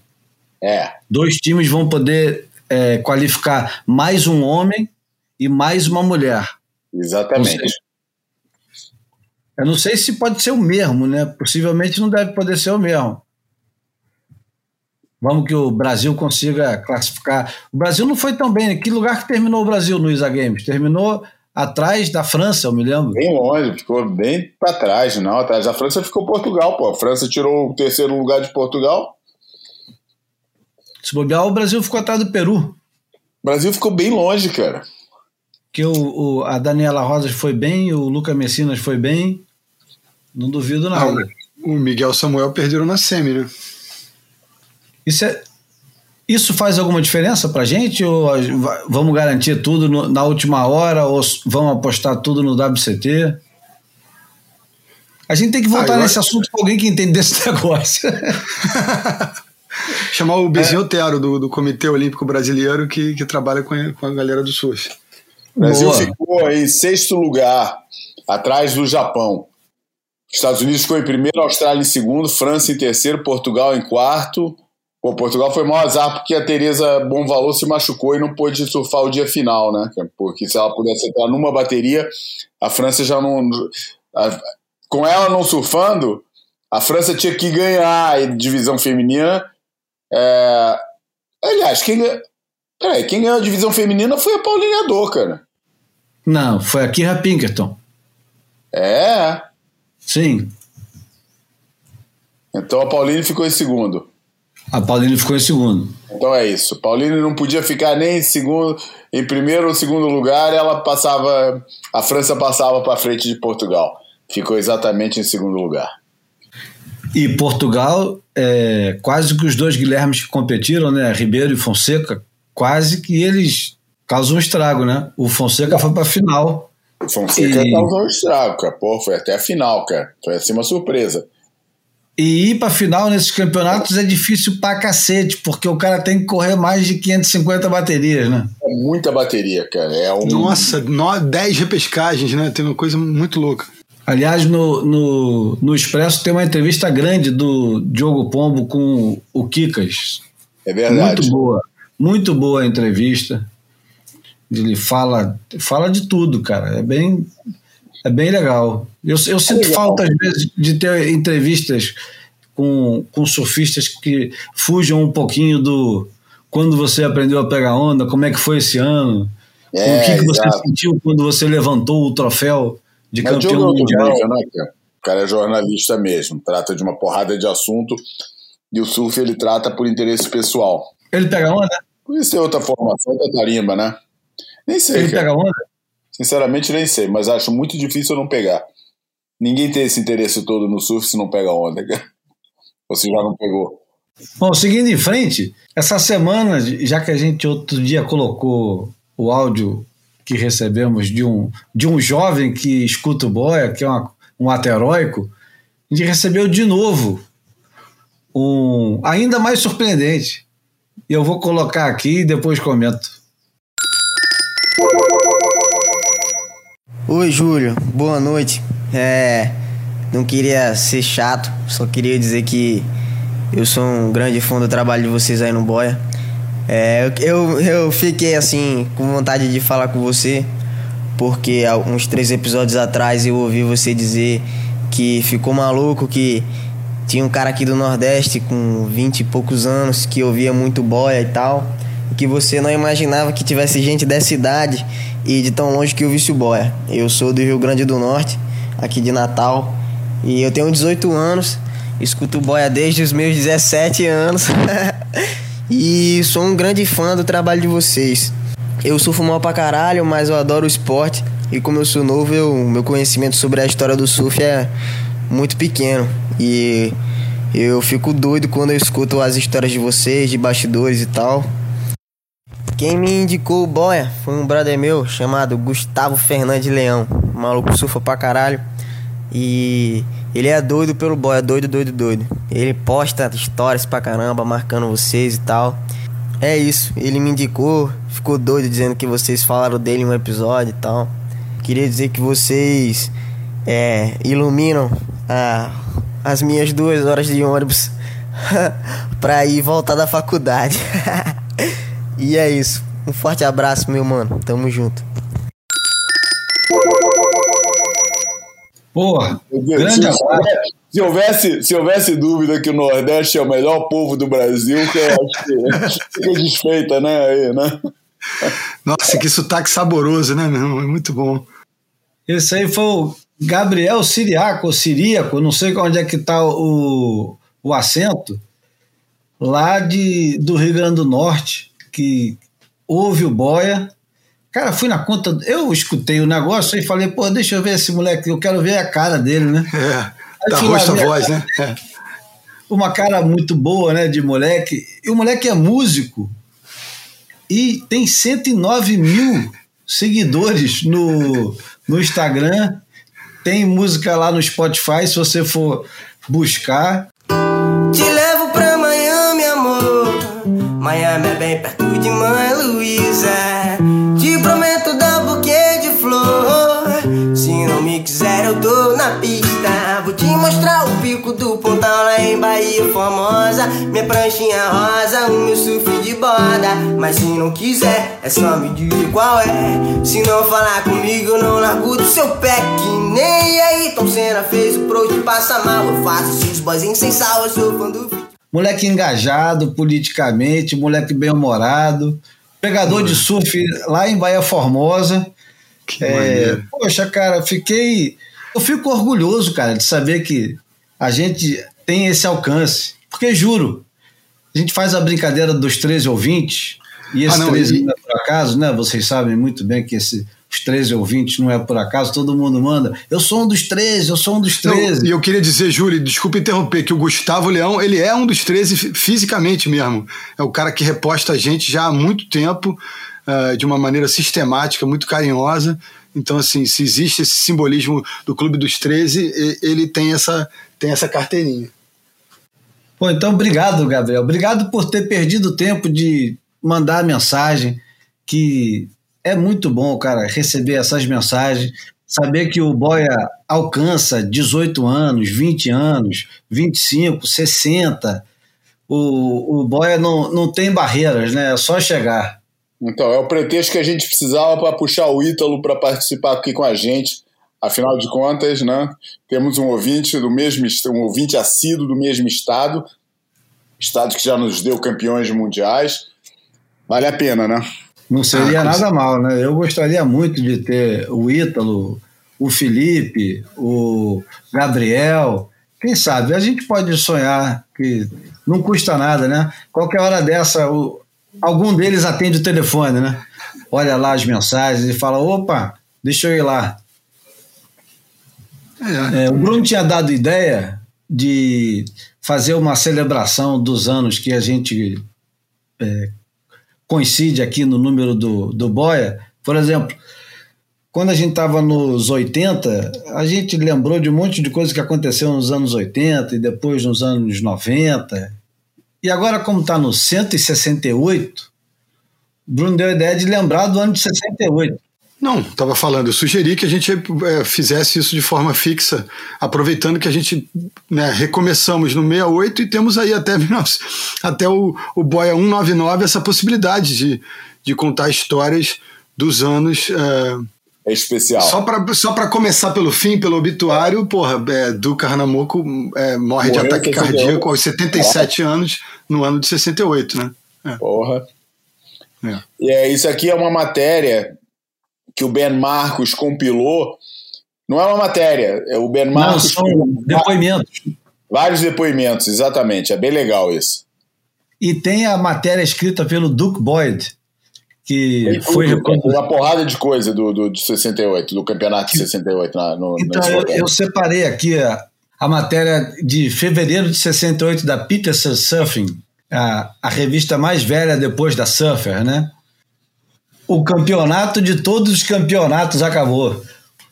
É. Dois times vão poder é, qualificar mais um homem e mais uma mulher. Exatamente. Eu não sei se pode ser o mesmo, né? Possivelmente não deve poder ser o mesmo. Vamos que o Brasil consiga classificar. O Brasil não foi tão bem. Que lugar que terminou o Brasil no ISA Games? Terminou atrás da França, eu me lembro. Bem longe, ficou bem para trás, não. Atrás da França ficou Portugal, pô. A França tirou o terceiro lugar de Portugal. Se bobear, o Brasil ficou atrás do Peru. O Brasil ficou bem longe, cara. Que o, o a Daniela Rosas foi bem, o Luca Messinas foi bem. Não duvido nada. Ah, o Miguel Samuel perderam na semi, né? Isso, é, isso faz alguma diferença pra gente? Ou vamos garantir tudo no, na última hora? Ou vamos apostar tudo no WCT? A gente tem que voltar ah, nesse acho... assunto com alguém que entende desse negócio. Chamar o Bezinho é. Otero, do, do Comitê Olímpico Brasileiro, que, que trabalha com a, com a galera do surf. O Brasil Boa. ficou em sexto lugar, atrás do Japão. Estados Unidos ficou em primeiro, Austrália em segundo, França em terceiro, Portugal em quarto. Pô, Portugal foi maior azar porque a Tereza Bom Valor se machucou e não pôde surfar o dia final, né? Porque se ela pudesse entrar numa bateria, a França já não. A, com ela não surfando, a França tinha que ganhar a divisão feminina. É, aliás, quem, peraí, quem ganhou a divisão feminina foi a Paulinha cara. Não, foi a Kira Pinkerton. É. Sim. Então a Pauline ficou em segundo. A Pauline ficou em segundo. Então é isso. Pauline não podia ficar nem em segundo, em primeiro ou segundo lugar, ela passava, a França passava para frente de Portugal. Ficou exatamente em segundo lugar. E Portugal, é, quase que os dois Guilhermes que competiram, né, Ribeiro e Fonseca, quase que eles causam um estrago, né? O Fonseca foi para a final o Fonseca e... causou um estrago, cara. Pô, foi até a final, cara. Foi assim uma surpresa. E ir pra final nesses campeonatos é difícil pra cacete, porque o cara tem que correr mais de 550 baterias, né? É muita bateria, cara. É um... Nossa, 10 repescagens, né? Tem uma coisa muito louca. Aliás, no, no, no Expresso tem uma entrevista grande do Diogo Pombo com o Kikas. É verdade. Muito boa. Muito boa a entrevista. Ele fala, fala de tudo, cara. É bem, é bem legal. Eu, eu sinto é legal. falta, às vezes, de ter entrevistas com, com surfistas que fujam um pouquinho do quando você aprendeu a pegar onda, como é que foi esse ano, é, o que, que você sentiu quando você levantou o troféu de Mas campeão mundial. Nível, né, O cara é jornalista mesmo, trata de uma porrada de assunto E o surf ele trata por interesse pessoal. Ele pega onda? Por isso é outra formação da tarimba, né? Nem sei. Ele cara. pega onda? Sinceramente, nem sei, mas acho muito difícil eu não pegar. Ninguém tem esse interesse todo no surf se não pega onda. Você já não pegou. Bom, seguindo em frente, essa semana, já que a gente outro dia colocou o áudio que recebemos de um, de um jovem que escuta o boia, que é uma, um ateróico, a gente recebeu de novo um ainda mais surpreendente. E eu vou colocar aqui e depois comento. Oi, Júlio. Boa noite. É, não queria ser chato, só queria dizer que eu sou um grande fã do trabalho de vocês aí no Boia. É, eu, eu fiquei assim com vontade de falar com você, porque há uns três episódios atrás eu ouvi você dizer que ficou maluco, que tinha um cara aqui do Nordeste com vinte e poucos anos que ouvia muito boia e tal, que você não imaginava que tivesse gente dessa idade e de tão longe que o boia. Eu sou do Rio Grande do Norte, aqui de Natal, e eu tenho 18 anos, escuto boia desde os meus 17 anos. e sou um grande fã do trabalho de vocês. Eu surfo mal pra caralho, mas eu adoro o esporte. E como eu sou novo, eu, meu conhecimento sobre a história do surf é muito pequeno. E eu fico doido quando eu escuto as histórias de vocês, de bastidores e tal. Quem me indicou o boia foi um brother meu chamado Gustavo Fernandes Leão. O maluco surfa pra caralho. E ele é doido pelo boia, doido, doido, doido. Ele posta stories pra caramba, marcando vocês e tal. É isso, ele me indicou, ficou doido dizendo que vocês falaram dele em um episódio e tal. Queria dizer que vocês é, iluminam a, as minhas duas horas de ônibus pra ir voltar da faculdade. e é isso. Um forte abraço, meu mano. Tamo junto. Porra, grande se, abraço. se houvesse, se houvesse dúvida que o Nordeste é o melhor povo do Brasil, que eu acho que fica desfeita, né? Aí, né? Nossa, que sotaque saboroso, né, meu irmão? É muito bom. Esse aí foi o Gabriel Siriaco, ou Siríaco, não sei onde é que está o, o acento, lá de, do Rio Grande do Norte, que ouve o boia. Cara, fui na conta, eu escutei o negócio e falei, pô, deixa eu ver esse moleque, eu quero ver a cara dele, né? É, da lá rosto a voz, cara. né? É. Uma cara muito boa, né, de moleque. E o moleque é músico e tem 109 mil seguidores no, no Instagram. Tem música lá no Spotify, se você for buscar. Te levo pra Miami, amor. Miami é bem perto de Mãe Luísa. Te prometo dar um buquê de flor. Se não me quiser, eu tô na pista. Vou te mostrar o pico do pontão lá em Bahia Formosa. Minha pranchinha rosa, o meu surf de borda. Mas se não quiser, é só me dizer qual é. Se não falar comigo, eu não largo do seu pé. Que nem aí, Tom Senna fez o pro de passa mal. Eu faço esses boyzinhos sem sal, eu sou fã do. Moleque engajado politicamente, moleque bem-humorado, pegador de surf lá em Bahia Formosa. Que É, poxa, cara, fiquei. Eu fico orgulhoso, cara, de saber que a gente tem esse alcance. Porque, juro, a gente faz a brincadeira dos 13 ouvintes, e esse Ah, não, 13 e- é por acaso, né? Vocês sabem muito bem que esse, os 13 ouvintes não é por acaso, todo mundo manda. Eu sou um dos 13, eu sou um dos Não, 13. e eu queria dizer, Júlio, desculpa interromper, que o Gustavo Leão, ele é um dos 13 fi- fisicamente mesmo. É o cara que reposta a gente já há muito tempo, ah, de uma maneira sistemática, muito carinhosa. Então, assim, se existe esse simbolismo do Clube dos 13, e- ele tem essa, tem essa carteirinha. Pô, então obrigado, Gabriel. Obrigado por ter perdido tempo de mandar a mensagem, que é muito bom, cara, receber essas mensagens, saber que o Boia alcança 18 anos, 20 anos, 25, 60. O, o Boia não, não tem barreiras, né? É só chegar. Então, é o pretexto que a gente precisava para puxar o Ítalo para participar aqui com a gente. Afinal de contas, né, temos um ouvinte do mesmo um ouvinte assíduo do mesmo estado, estado que já nos deu campeões mundiais. Vale a pena, né? Não seria Ah, nada mal, né? Eu gostaria muito de ter o Ítalo, o Felipe, o Gabriel. Quem sabe? A gente pode sonhar que não custa nada, né? Qualquer hora dessa, o, algum deles atende o telefone, né? Olha lá as mensagens e fala: opa, deixa eu ir lá. É. É, o Bruno tinha dado ideia de fazer uma celebração dos anos que a gente é, coincide aqui no número do, do Boia. Por exemplo, quando a gente estava nos 80, a gente lembrou de um monte de coisa que aconteceu nos anos 80 e depois nos anos 90. E agora, como está no 168, Bruno deu a ideia de lembrar do ano de 68. Não, estava falando, eu sugeri que a gente é, fizesse isso de forma fixa, aproveitando que a gente né, recomeçamos no 68 e temos aí até, até o, o Boia 199 essa possibilidade de, de contar histórias dos anos. É, é especial. Só para só começar pelo fim, pelo obituário, porra, é, Carnamoco é, morre Morreu de ataque cardíaco aos 77 é. anos no ano de 68, né? É. Porra. É. E é, isso aqui é uma matéria que o Ben Marcos compilou. Não é uma matéria, é o Ben Marcos. Não, são depoimentos. Vários depoimentos, exatamente. É bem legal isso. E tem a matéria escrita pelo Duke Boyd que foi uma porrada de coisa do, do, de 68, do campeonato de 68 na, no, Então, eu, eu, separei aqui a, a matéria de fevereiro de 68 da Peterson Surfing, a, a revista mais velha depois da Surfer, né? O campeonato de todos os campeonatos acabou.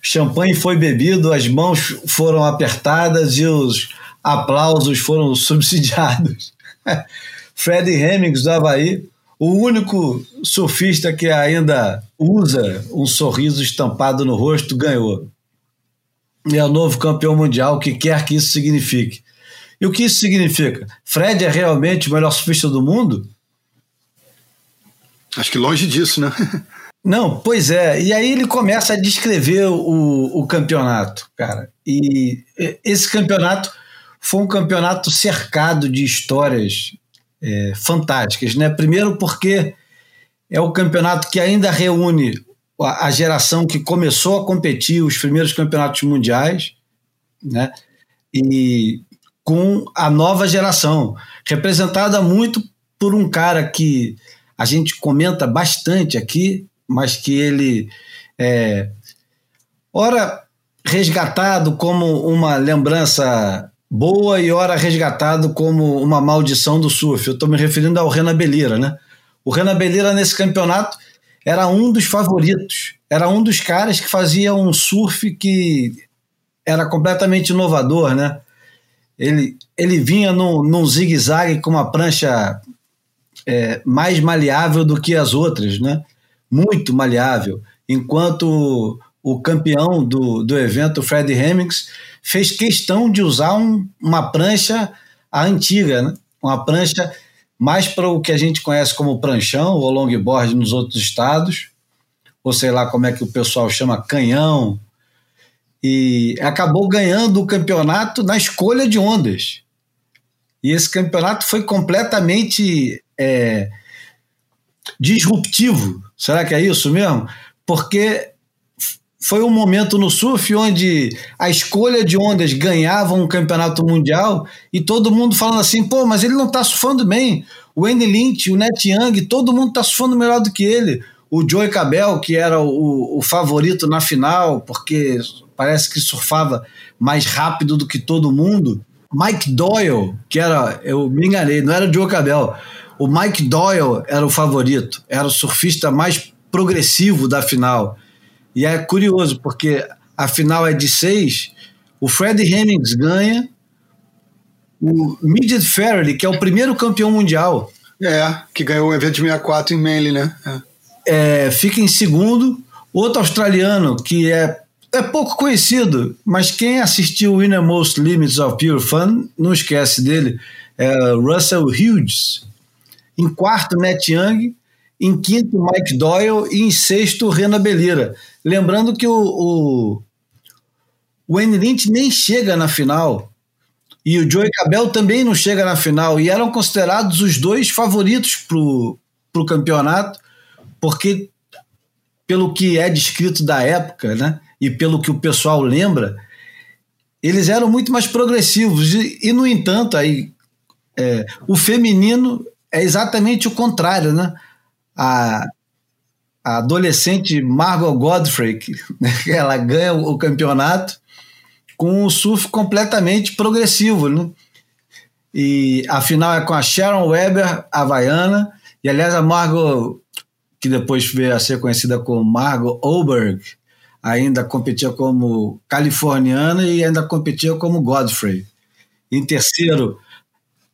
Champanhe foi bebido, as mãos foram apertadas e os aplausos foram subsidiados. Fred Hemmings do Havaí o único surfista que ainda usa um sorriso estampado no rosto ganhou. E é o novo campeão mundial, o que quer que isso signifique. E o que isso significa? Fred é realmente o melhor surfista do mundo? Acho que longe disso, né? Não, pois é. E aí ele começa a descrever o, o campeonato, cara. E esse campeonato foi um campeonato cercado de histórias é, fantásticas. Né? Primeiro, porque é o campeonato que ainda reúne a, a geração que começou a competir os primeiros campeonatos mundiais, né? e com a nova geração, representada muito por um cara que a gente comenta bastante aqui, mas que ele é, ora resgatado como uma lembrança boa e ora resgatado como uma maldição do surf. Eu estou me referindo ao Renan Belira, né? O Renan Belira nesse campeonato era um dos favoritos, era um dos caras que fazia um surf que era completamente inovador, né? Ele, ele vinha num, num zigue-zague com uma prancha é, mais maleável do que as outras, né? Muito maleável. Enquanto o campeão do, do evento, Fred Hemmings, fez questão de usar um, uma prancha antiga, né? uma prancha mais para o que a gente conhece como pranchão ou longboard nos outros estados, ou sei lá como é que o pessoal chama, canhão, e acabou ganhando o campeonato na escolha de ondas. E esse campeonato foi completamente é, disruptivo. Será que é isso mesmo? Porque foi um momento no surf onde a escolha de ondas ganhava um campeonato mundial e todo mundo falando assim, pô, mas ele não está surfando bem. O Andy Lynch, o Net Young, todo mundo está surfando melhor do que ele. O Joey Cabell, que era o, o favorito na final, porque parece que surfava mais rápido do que todo mundo. Mike Doyle, que era, eu me enganei, não era o Joe Cabell. O Mike Doyle era o favorito, era o surfista mais progressivo da final. E é curioso, porque a final é de seis, o Fred Hemmings ganha, o Midget Farrelly, que é o primeiro campeão mundial. É, que ganhou o evento de 64 em Manly, né? É. É, fica em segundo. Outro australiano que é, é pouco conhecido, mas quem assistiu Innermost Limits of Pure Fun não esquece dele, é Russell Hughes. Em quarto, Matt Young. Em quinto, Mike Doyle. E em sexto, Rena Belira. Lembrando que o, o, o Wayne Lynch nem chega na final. E o Joey Cabell também não chega na final. E eram considerados os dois favoritos para o campeonato, porque, pelo que é descrito da época, né, e pelo que o pessoal lembra, eles eram muito mais progressivos. E, e no entanto, aí, É, o feminino é exatamente o contrário, né? A, a adolescente Margot Godfrey, que, né, ela ganha o campeonato com um surf completamente progressivo, né? E a final é com a Sharon Weber, havaiana, e aliás a Margot, que depois veio a ser conhecida como Margot Oberg, ainda competia como californiana e ainda competia como Godfrey. Em terceiro,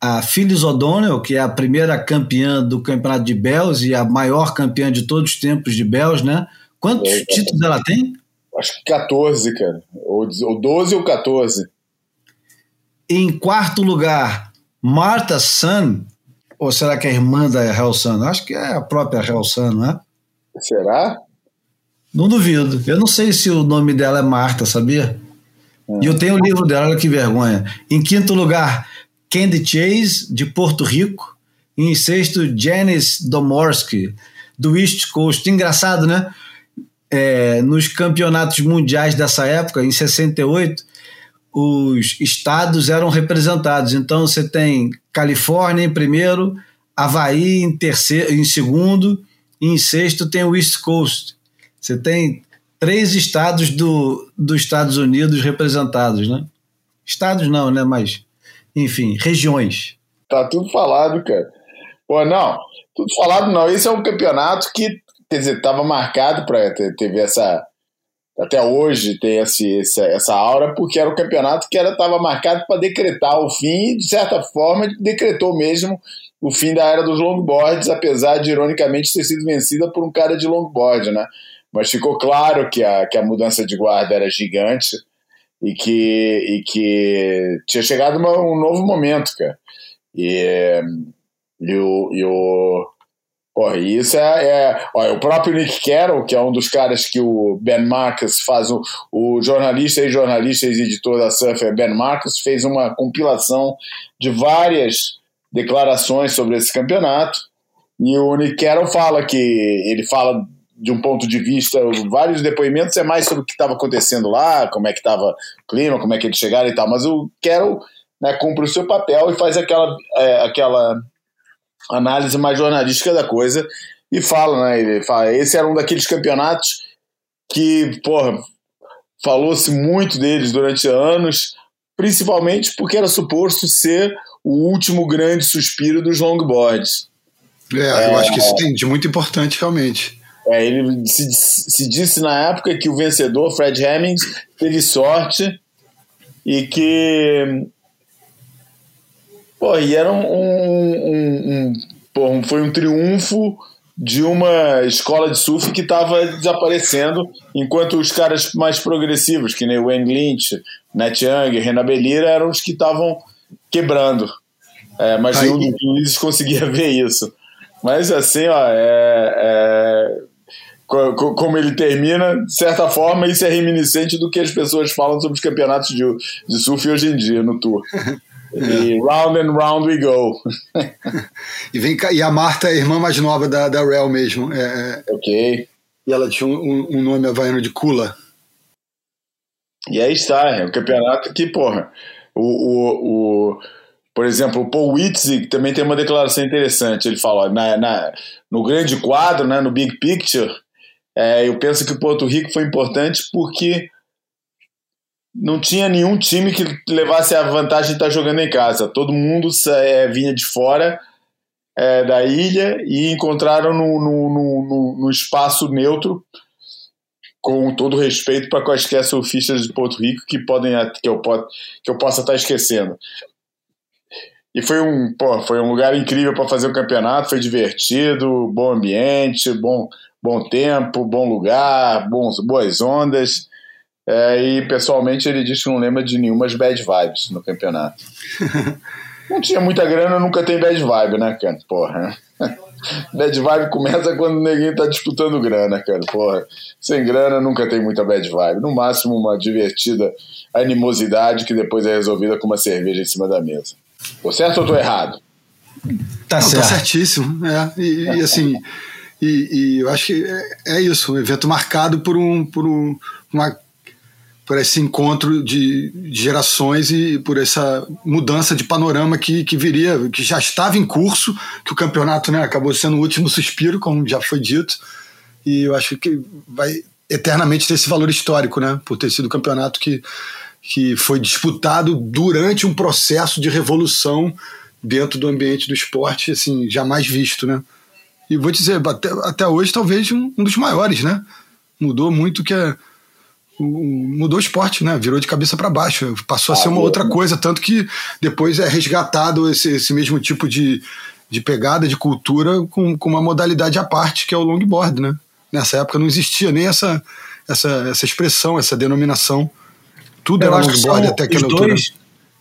a Phyllis O'Donnell, que é a primeira campeã do campeonato de Bells e a maior campeã de todos os tempos de Bells, né? Quantos É, títulos ela tem? Acho que 14, cara. Ou, ou 12 ou 14. Em quarto lugar, Martha Sun, ou será que é a irmã da Hell Sun? Acho que é a própria Hell Sun, não é? Será? Não duvido. Eu não sei se o nome dela é Marta, sabia? E eu tenho o livro dela, olha que vergonha. Em quinto lugar, Candy Chase, de Porto Rico. Em sexto, Janice Domorsky, do East Coast. Engraçado, né? É, nos campeonatos mundiais dessa época, em 68, os estados eram representados. Então você tem Califórnia em primeiro, Havaí em terceiro, em segundo, e em sexto tem o East Coast. Você tem três estados do, dos Estados Unidos representados, né? Estados não, né? Mas, enfim, regiões. Tá tudo falado, cara. Pô, não, tudo falado não. Esse é um campeonato que, quer dizer, estava marcado para ter, essa. Até hoje tem esse, essa, essa aura, porque era um campeonato que estava marcado para decretar o fim, e, de certa forma, decretou mesmo o fim da era dos longboards, apesar de, ironicamente, ter sido vencida por um cara de longboard, né? Mas ficou claro que a, que a mudança de guarda era gigante e que, e que tinha chegado uma, um novo momento, cara. E, e o. E o Porra, isso é, é, olha, o próprio Nick Carroll, que é um dos caras que o Ben Marcus faz, o, o jornalista e jornalista e editor da Surfer, Ben Marcus, fez uma compilação de várias declarações sobre esse campeonato. E o Nick Carroll fala que ele fala de um ponto de vista, vários depoimentos é mais sobre o que estava acontecendo lá, como é que estava o clima, como é que eles chegaram e tal, mas o Carroll né, cumpre o seu papel e faz aquela, é, aquela análise mais jornalística da coisa e fala, né, ele fala, esse era um daqueles campeonatos que, porra, falou-se muito deles durante anos, principalmente porque era suposto ser o último grande suspiro dos longboards. É, eu acho que isso tem de muito importante, realmente. É, ele se, se disse na época que o vencedor, Fred Hemmings, teve sorte e que. Pô, e era um. um, um, pô, foi um triunfo de uma escola de surf que estava desaparecendo, enquanto os caras mais progressivos, que nem Wayne Lynch, Nat Young, Renan Belira, eram os que estavam quebrando. É, mas Aí- nenhum dos juízes conseguia ver isso. Mas assim, ó, é, é, como ele termina, de certa forma, isso é reminiscente do que as pessoas falam sobre os campeonatos de, de surf hoje em dia no tour. E round and round we go. E, vem e a Marta é a irmã mais nova da, da Rel mesmo. É, é, ok. e ela tinha um, um nome havaiano de Kula. E aí está, é um campeonato que, porra, o, o, o, por exemplo, o Paul Witzig também tem uma declaração interessante. Ele fala, ó, na, na, no grande quadro, né, no big picture, é, eu penso que o Porto Rico foi importante porque não tinha nenhum time que levasse a vantagem de estar jogando em casa. Todo mundo é, vinha de fora é, da ilha e encontraram no, no, no, no- espaço neutro com todo respeito para quaisquer surfistas de Porto Rico que podem que eu, que eu possa estar esquecendo. E foi um, pô, foi um lugar incrível para fazer o campeonato, foi divertido, bom ambiente, bom, bom tempo, bom lugar, bons, boas ondas. É, e pessoalmente ele diz que não lembra de nenhumas bad vibes no campeonato. não tinha muita grana, nunca tem bad vibe, né, cara? Porra. Bad vibe começa quando ninguém tá disputando grana, cara. Porra, sem grana nunca tem muita bad vibe. No máximo, uma divertida animosidade que depois é resolvida com uma cerveja em cima da mesa. Tô certo ou tô errado? Tá Não, certo. tá certíssimo. É, e, e, assim, e, e eu acho que é, é isso, um evento marcado por, um, por um, uma por esse encontro de, de gerações e por essa mudança de panorama que, que viria, que já estava em curso, que o campeonato né, acabou sendo o último suspiro, como já foi dito, e eu acho que vai eternamente ter esse valor histórico, né, por ter sido o campeonato que, que foi disputado durante um processo de revolução dentro do ambiente do esporte, assim, jamais visto, né. E vou dizer, até, até hoje talvez um, um dos maiores, né, mudou muito que é mudou o esporte, né? Virou de cabeça para baixo, passou a ser uma outra coisa, tanto que depois é resgatado esse, esse mesmo tipo de, de pegada, de cultura, com, com uma modalidade à parte, que é o longboard, né? Nessa época não existia nem essa, essa, essa expressão, essa denominação. Tudo Eu era acho que longboard até aquela altura. dois,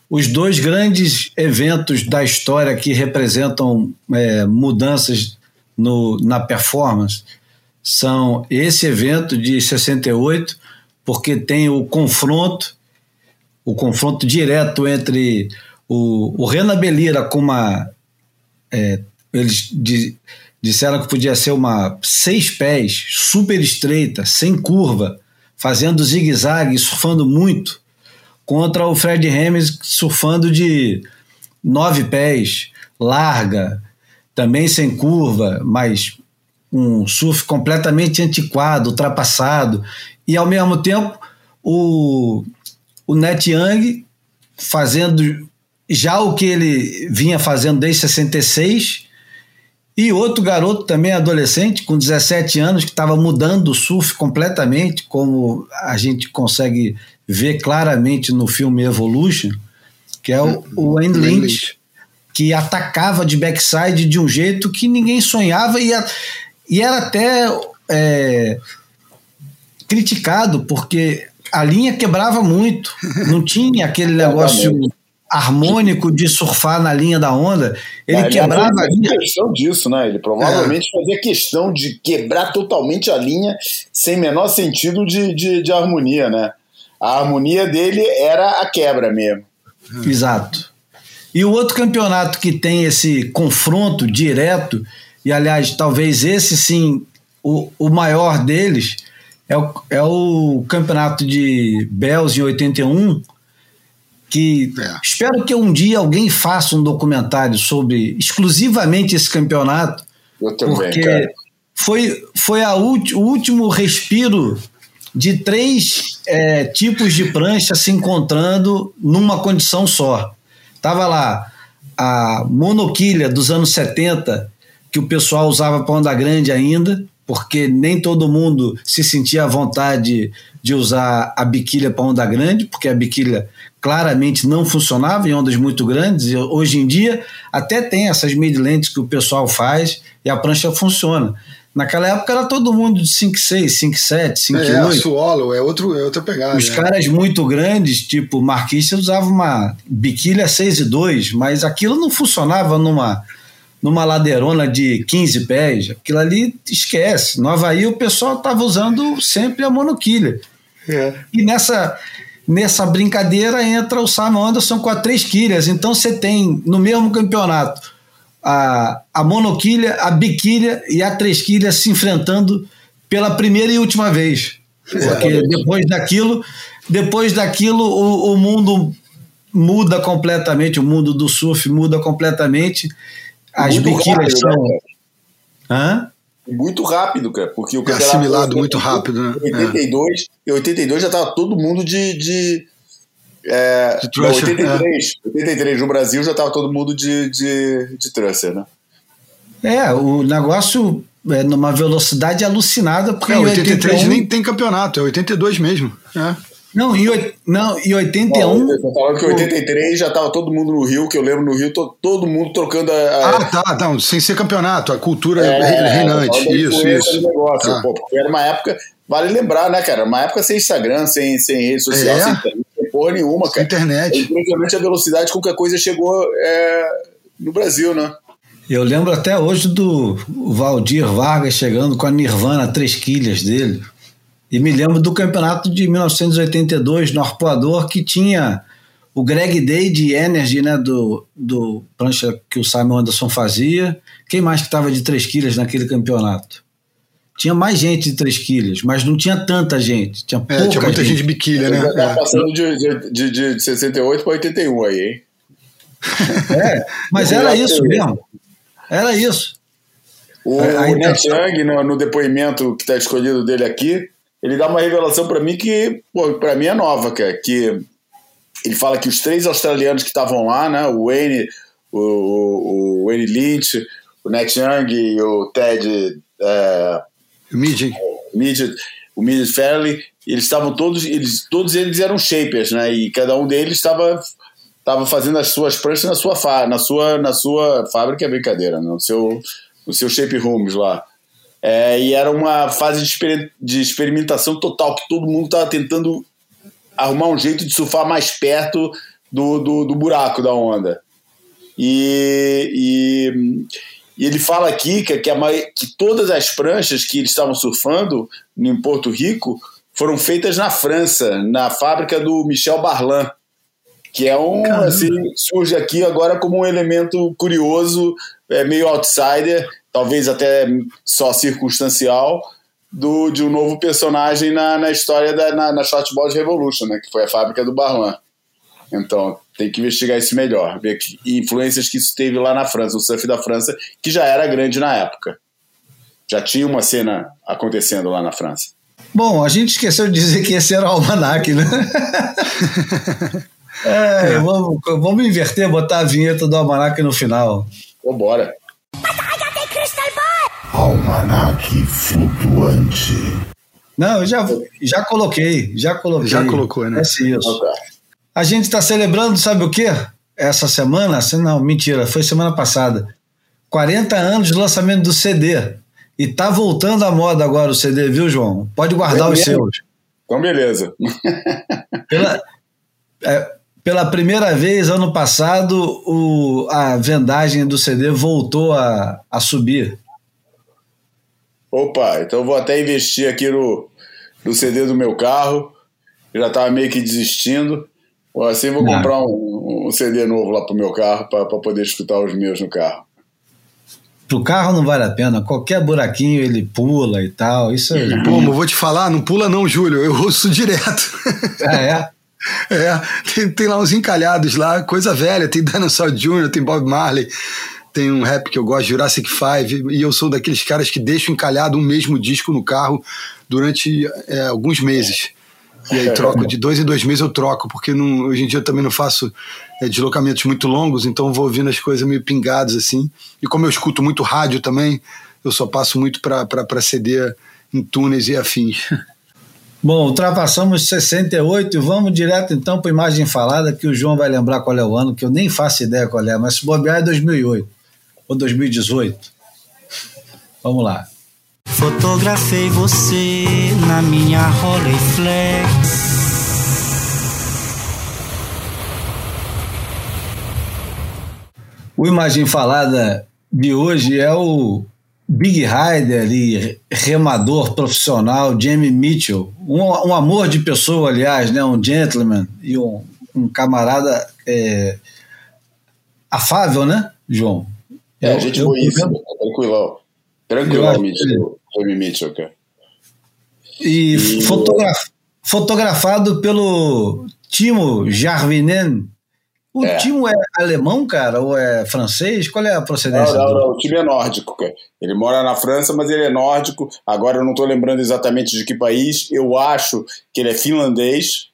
os dois grandes eventos da história que representam é, mudanças no, na performance são esse evento de 68, porque tem o confronto, o confronto direto entre o, o Renan Belira com uma. é, eles di- disseram que podia ser uma seis pés, super estreita, sem curva, fazendo zigue-zague, surfando muito, contra o Fred Hermes surfando de nove pés, larga, também sem curva, mas um surf completamente antiquado, ultrapassado, e ao mesmo tempo o, o Net Young fazendo já o que ele vinha fazendo desde 66, e outro garoto também adolescente, com 17 anos, que estava mudando o surf completamente, como a gente consegue ver claramente no filme Evolution, que é o, o Lynch, Lynch. Que atacava de backside de um jeito que ninguém sonhava e, a- e era até é, criticado, porque a linha quebrava muito, não tinha aquele negócio harmônico de surfar na linha da onda, ele Mas quebrava a fazia linha. questão disso, né? Ele provavelmente fazia questão de quebrar totalmente a linha sem menor sentido de, de, de harmonia, né? A harmonia dele era a quebra mesmo. Exato. E o outro campeonato que tem esse confronto direto, e aliás, talvez esse sim, o, o maior deles, é o, é o campeonato de Bells em 81, que É. espero que um dia alguém faça um documentário sobre exclusivamente esse campeonato, Eu também, porque cara. foi, foi a ulti- o último respiro de três é, tipos de prancha se encontrando numa condição só. Tava lá a monoquilha dos anos 70, que o pessoal usava para onda grande ainda, porque nem todo mundo se sentia à vontade de usar a biquília para onda grande, porque a biquília claramente não funcionava em ondas muito grandes. E hoje em dia até tem essas mid-lentes que o pessoal faz e a prancha funciona. Naquela época era todo mundo de 5,6, 5,7, 5,8. É, a Swallow é, outro, é outra pegada. Os né? caras muito grandes, tipo Marquista, usava uma biquília 6 e 2, mas aquilo não funcionava numa, numa ladeirona de 15 pés. Aquilo ali esquece. No Havaí o pessoal estava usando sempre a monoquilha. É. E nessa, nessa brincadeira entra o Simon Anderson com a três quilhas. Então você tem no mesmo campeonato a, a monoquilha, a biquilha e a três quilhas se enfrentando pela primeira e última vez. Porque depois daquilo, depois daquilo o, o mundo muda completamente, o mundo do surf muda completamente. As Muito biquílias rápido, são. né, Hã? Muito rápido, cara, porque o É assimilado muito rápido, né? Em 82, em 82 já tava todo mundo de. de é, De não, Trusser, 83, 83 no Brasil já tava todo mundo de, de, de Trusser, né? É, o negócio é numa velocidade alucinada, porque É, em 83 81 nem tem campeonato, é 82 mesmo. É. Não, em, oit- não, Não, 81. eu tô falando que em 83 já tava todo mundo no Rio, que eu lembro no Rio, to- todo mundo trocando a. a- Ah, tá, não, sem ser campeonato, a cultura É, re- reinante. Isso, isso. negócio, Tá. pô, era uma época, vale lembrar, né, cara? Uma época sem Instagram, sem, sem rede social, É. sem, sem porra nenhuma, cara. É internet. impressionante a velocidade com que a coisa chegou é, no Brasil, né? Eu lembro até hoje do Valdir Vargas chegando com a Nirvana três quilhas dele. E me lembro do campeonato de 1982 no Arpoador, que tinha o Greg Day de Energy, né, do, do prancha que o Simon Anderson fazia. Quem mais que estava de três quilhas naquele campeonato? Tinha mais gente de Tresquilhas, mas não tinha tanta gente. Tinha pouca É, tinha muita gente, gente. de biquília, né? Tá passando de, de, de, de 68 para 81 aí, hein? É, mas era isso mesmo. Era isso. O, o Net Young, no, no depoimento que está escolhido dele aqui, ele dá uma revelação para mim que, para mim é nova, cara, que ele fala que os três australianos que estavam lá, né, o Wayne, o, o, o Wayne Lynch, o Net Young e o Ted é, Midget. Midget, o Midget Fairley, eles estavam todos, eles, todos eles eram shapers, né? E cada um deles estava estava fazendo as suas pranchas na sua fa, na sua na sua fábrica, é brincadeira, no seu no seu shape rooms lá. É, e era uma fase de, exper- de experimentação total que todo mundo estava tentando arrumar um jeito de surfar mais perto do, do, do buraco da onda. E, e, e ele fala aqui que, que, a que todas as pranchas que eles estavam surfando em Porto Rico foram feitas na França, na fábrica do Michel Barlan, que é um assim surge aqui agora como um elemento curioso, é, meio outsider, talvez até só circunstancial, do, de um novo personagem na, na história da na, na Shortboard Revolution, né, que foi a fábrica do Barlan. Então, tem que investigar isso melhor, ver que influências que isso teve lá na França, o surf da França, que já era grande na época. Já tinha uma cena acontecendo lá na França. Bom, a gente esqueceu de dizer que esse era o almanac, né? É, Vamos, vamos inverter, botar a vinheta do almanac no final. Vambora. Almanac flutuante. Não, eu já, já coloquei, já coloquei. Já colocou, né? É isso. A gente está celebrando, sabe o quê? Essa semana? Não, mentira, foi semana passada. 40 anos de lançamento do CD. E tá voltando à moda agora o CD, viu, João? Pode guardar os seus. Então, beleza. Pela, é, pela primeira vez, ano passado, o, a vendagem do CD voltou a, a subir. Opa, então eu vou até investir aqui no, no CD do meu carro. Eu já estava meio que desistindo. Ou assim vou Ah. comprar um, um CD novo lá pro meu carro para poder escutar os meus no carro. Pro carro não vale a pena, qualquer buraquinho ele pula e tal. Isso é. Pô, mas eu vou te falar, não pula não, Júlio. Eu ouço direto. Ah, é? É, tem, tem lá uns encalhados lá, coisa velha. Tem Dinosaur Jr., tem Bob Marley, tem um rap que eu gosto, Jurassic Five, e eu sou daqueles caras que deixam encalhado um mesmo disco no carro durante é, alguns meses. E aí troco, de dois em dois meses eu troco, porque não- hoje em dia eu também não faço é, deslocamentos muito longos, então vou ouvindo as coisas meio pingadas assim. E como eu escuto muito rádio também, eu só passo muito para CD em túneis e afins. Bom, ultrapassamos 68 e vamos direto então para imagem falada, que o João vai lembrar qual é o ano, que eu nem faço ideia qual é, mas se bobear é 2008 ou 2018. Vamos lá. Fotografei você na minha Rolleiflex. O imagem falada de hoje é o Big Rider e remador profissional Jamie Mitchell, um, um amor de pessoa, aliás, né? um gentleman e um, um camarada é, afável, né, João? É, Eu- gente eu- boíssima. Eu Tranquilão, acho Mitchell. Jamie Mitchell, cara. E fotograf- fotografado pelo Timo Jarvinen. O É. Timo é alemão, cara, ou é francês? Qual é a Não, procedência? não, dele? não, o time é nórdico, cara. Ele mora na França, mas ele é nórdico. Agora eu não estou lembrando exatamente de que país. Eu acho que ele é finlandês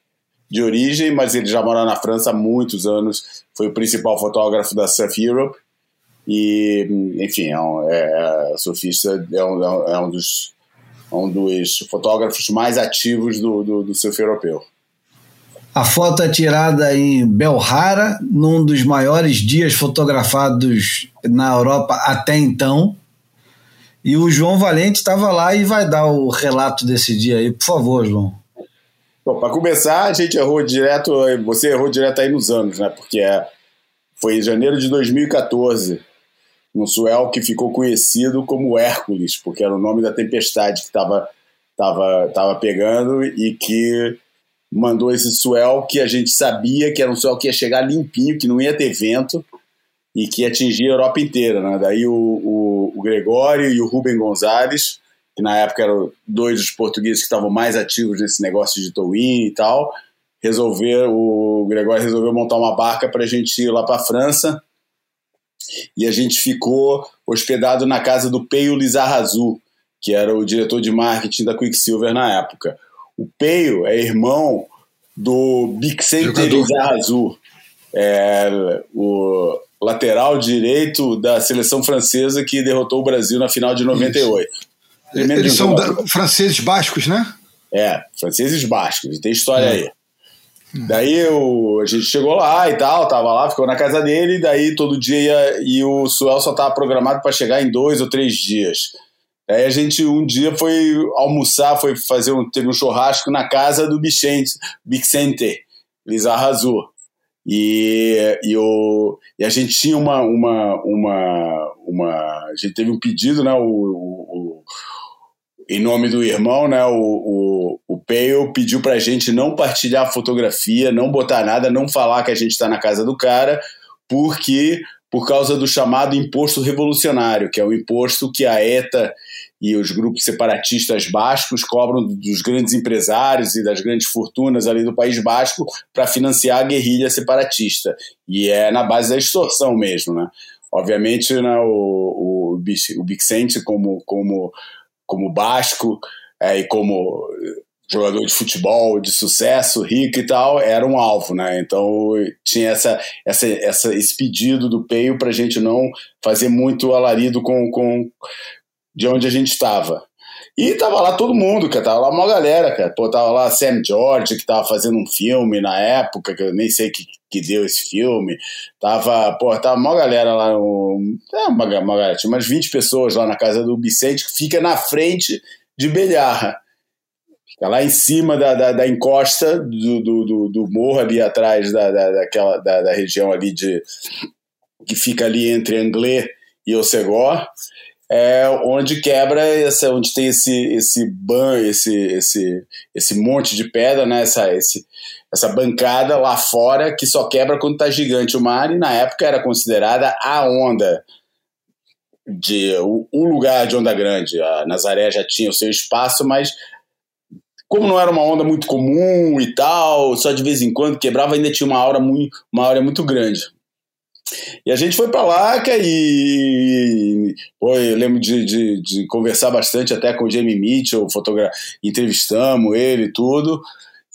de origem, mas ele já mora na França há muitos anos. Foi o principal fotógrafo da Surf Europe. E, enfim, é um, é, é surfista, é um, é um dos, é um dos fotógrafos mais ativos do, do, do surf europeu. A foto é tirada em Belrara, num dos maiores dias fotografados na Europa até então. E o João Valente estava lá e vai dar o relato desse dia aí, por favor, João. Bom, para começar, a gente errou direto, você errou direto aí nos anos, né? Porque é, foi em janeiro de 2014, no Suel, que ficou conhecido como Hércules, porque era o nome da tempestade que estava tava, tava pegando e que mandou esse Suel que a gente sabia que era um Suel que ia chegar limpinho, que não ia ter vento e que ia atingir a Europa inteira, né? Daí o, o, o Gregório e o Rubem Gonzalez que na época eram dois dos portugueses que estavam mais ativos nesse negócio de towing e tal, resolver o Gregório resolveu montar uma barca para a gente ir lá para a França e a gente ficou hospedado na casa do Peio Lizarrazu, que era o diretor de marketing da Quicksilver na época. O Peio é irmão do Bixente Lizarrazu, é, o lateral direito da seleção francesa que derrotou o Brasil na final de 98. Primeiro Eles são da, franceses bascos, né? É, franceses bascos, tem história é. aí. Daí eu, a gente chegou lá e tal, tava lá, ficou na casa dele, daí todo dia ia, e o Suel só tava programado para chegar em dois ou três dias. Aí a gente um dia foi almoçar, foi fazer um, teve um churrasco na casa do Vicente, Vicente Lizarrazu. E, e, o, e a gente tinha uma, uma, uma, uma. A gente teve um pedido, né? O, o, em nome do irmão, né, o, o, o Pale pediu pra gente não partilhar a fotografia, não botar nada, não falar que a gente está na casa do cara, porque por causa do chamado imposto revolucionário, que é o imposto que a ETA e os grupos separatistas bascos cobram dos grandes empresários e das grandes fortunas ali do País Basco para financiar a guerrilha separatista. E é na base da extorsão mesmo, né? Obviamente, né, o, o, o Bixente, como, como como Basco é, e como jogador de futebol de sucesso, rico e tal, era um alvo, né? Então tinha essa, essa, essa esse pedido do Peio para a gente não fazer muito alarido com, com de onde a gente estava. E tava lá todo mundo, cara, tava lá uma galera, cara. Pô, tava lá Sam George, que tava fazendo um filme na época, que eu nem sei que, que deu esse filme. Tava, pô, tava uma galera lá, no, é, uma, uma galera, tinha umas 20 pessoas lá na casa do Vicente, que fica na frente de Belharra. Fica lá em cima da, da, da encosta do, do, do, do, morro ali atrás da, da, daquela, da, da região ali de que fica ali entre Anglê e Ocegó é onde quebra essa, onde tem esse esse ban, esse esse esse monte de pedra, né? Essa esse, essa bancada lá fora que só quebra quando tá gigante o mar e na época era considerada a onda de o, o lugar de onda grande. A Nazaré já tinha o seu espaço, mas como não era uma onda muito comum e tal, só de vez em quando quebrava, ainda tinha uma aura muito, uma aura muito grande. E a gente foi para lá, e pô, eu lembro de, de, de, conversar bastante até com o Jamie Mitchell, fotogra entrevistamos ele e tudo.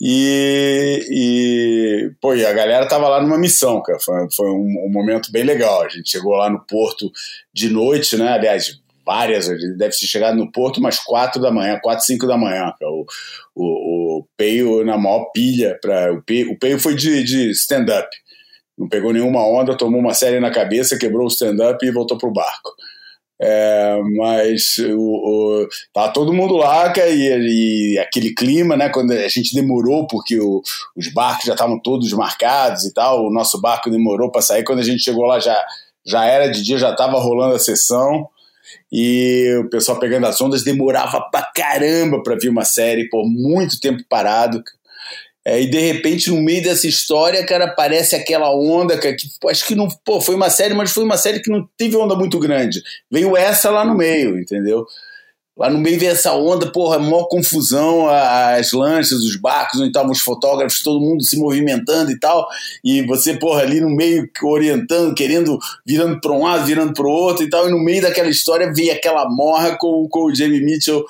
E, e, pô, e a galera tava lá numa missão, cara. Foi, foi um, um, momento bem legal. A gente chegou lá no porto de noite, né? Aliás, várias, a gente deve ter chegado no porto umas quatro da manhã, quatro, cinco da manhã. Cara. O, o, o Peio na maior pilha. Pra, o, Peio, o Peio foi de, de stand-up não pegou nenhuma onda, tomou uma série na cabeça, quebrou o stand-up e voltou pro barco. É, mas o, o, tá todo mundo lá e, e, aquele clima, né? Quando a gente demorou porque o, os barcos já estavam todos marcados e tal, o nosso barco demorou para sair. Quando a gente chegou lá já já era de dia, já estava rolando a sessão e o pessoal pegando as ondas demorava pra caramba para ver uma série por muito tempo parado. É, e de repente, no meio dessa história, cara, aparece aquela onda, cara, que acho que não. Pô, foi uma série, mas foi uma série que não teve onda muito grande. Veio essa lá no meio, entendeu? Lá no meio veio essa onda, porra, maior confusão, as lanchas, os barcos, onde estavam os fotógrafos, todo mundo se movimentando e tal, e você, porra, ali no meio orientando, querendo, virando para um lado, virando para o outro e tal, e no meio daquela história veio aquela morra com, com o Jamie Mitchell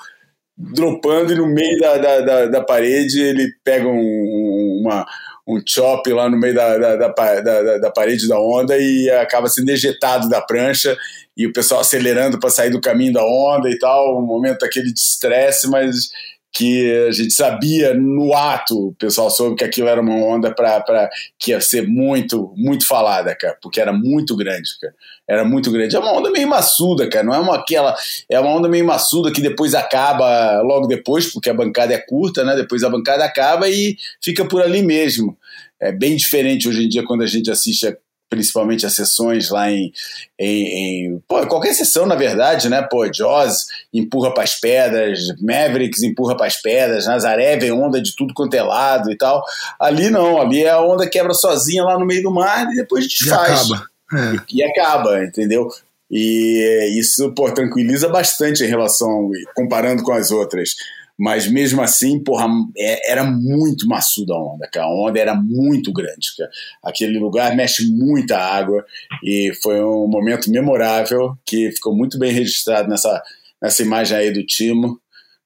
dropando e no meio da, da, da, da parede ele pega um, uma, um chop lá no meio da, da, da, da, parede da onda e acaba sendo ejetado da prancha e o pessoal acelerando para sair do caminho da onda e tal, um momento aquele de estresse, mas que a gente sabia no ato, o pessoal soube que aquilo era uma onda para que ia ser muito, muito falada, cara, porque era muito grande, cara. Era muito grande. É uma onda meio maçuda, cara. Não é uma aquela. É uma onda meio maçuda que depois acaba logo depois, porque a bancada é curta, né? Depois a bancada acaba e fica por ali mesmo. É bem diferente hoje em dia quando a gente assiste principalmente as sessões lá em, em, em pô, qualquer sessão na verdade, né? Pô, Jaws empurra para as pedras, Mavericks empurra para as pedras, Nazaré vem onda de tudo quanto é lado e tal. Ali não, ali é a onda quebra sozinha lá no meio do mar e depois desfaz. E acaba. É. E, e, acaba, entendeu? E isso, pô, tranquiliza bastante em relação, comparando com as outras. Mas mesmo assim, porra, é, era muito maçuda a onda, cara. A onda era muito grande, cara. Aquele lugar mexe muita água e foi um momento memorável que ficou muito bem registrado nessa, nessa imagem aí do Timo.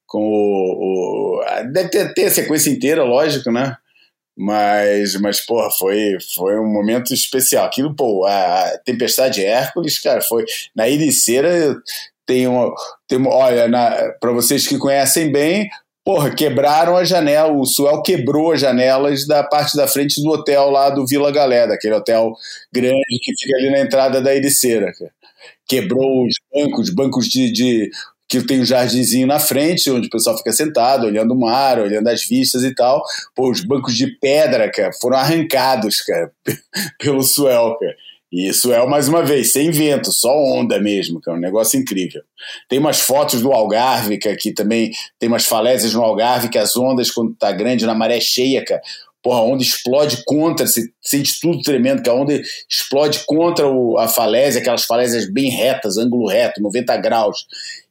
Com o, o deve ter, ter a sequência inteira, lógico, né? Mas, mas porra, foi, foi um momento especial. Aquilo, pô, a Tempestade Hércules, cara, foi. Na Iriceira tem uma. Tem olha, para vocês que conhecem bem, porra, quebraram a janela. O Suel quebrou as janelas da parte da frente do hotel lá do Vila Galé, aquele hotel grande que fica ali na entrada da Iriceira, cara. Quebrou os bancos, bancos de, de que tem um jardinzinho na frente, onde o pessoal fica sentado, olhando o mar, olhando as vistas e tal. Pô, os bancos de pedra, cara, foram arrancados, cara, pelo Suel, cara. E Suel, mais uma vez, sem vento, só onda mesmo, que é um negócio incrível. Tem umas fotos do Algarve, que aqui também tem umas falésias no Algarve, que as ondas, quando tá grande, na maré cheia, cara, porra, a onda explode contra, você sente tudo tremendo, que a onda explode contra o, a falésia, aquelas falésias bem retas, ângulo reto, 90 graus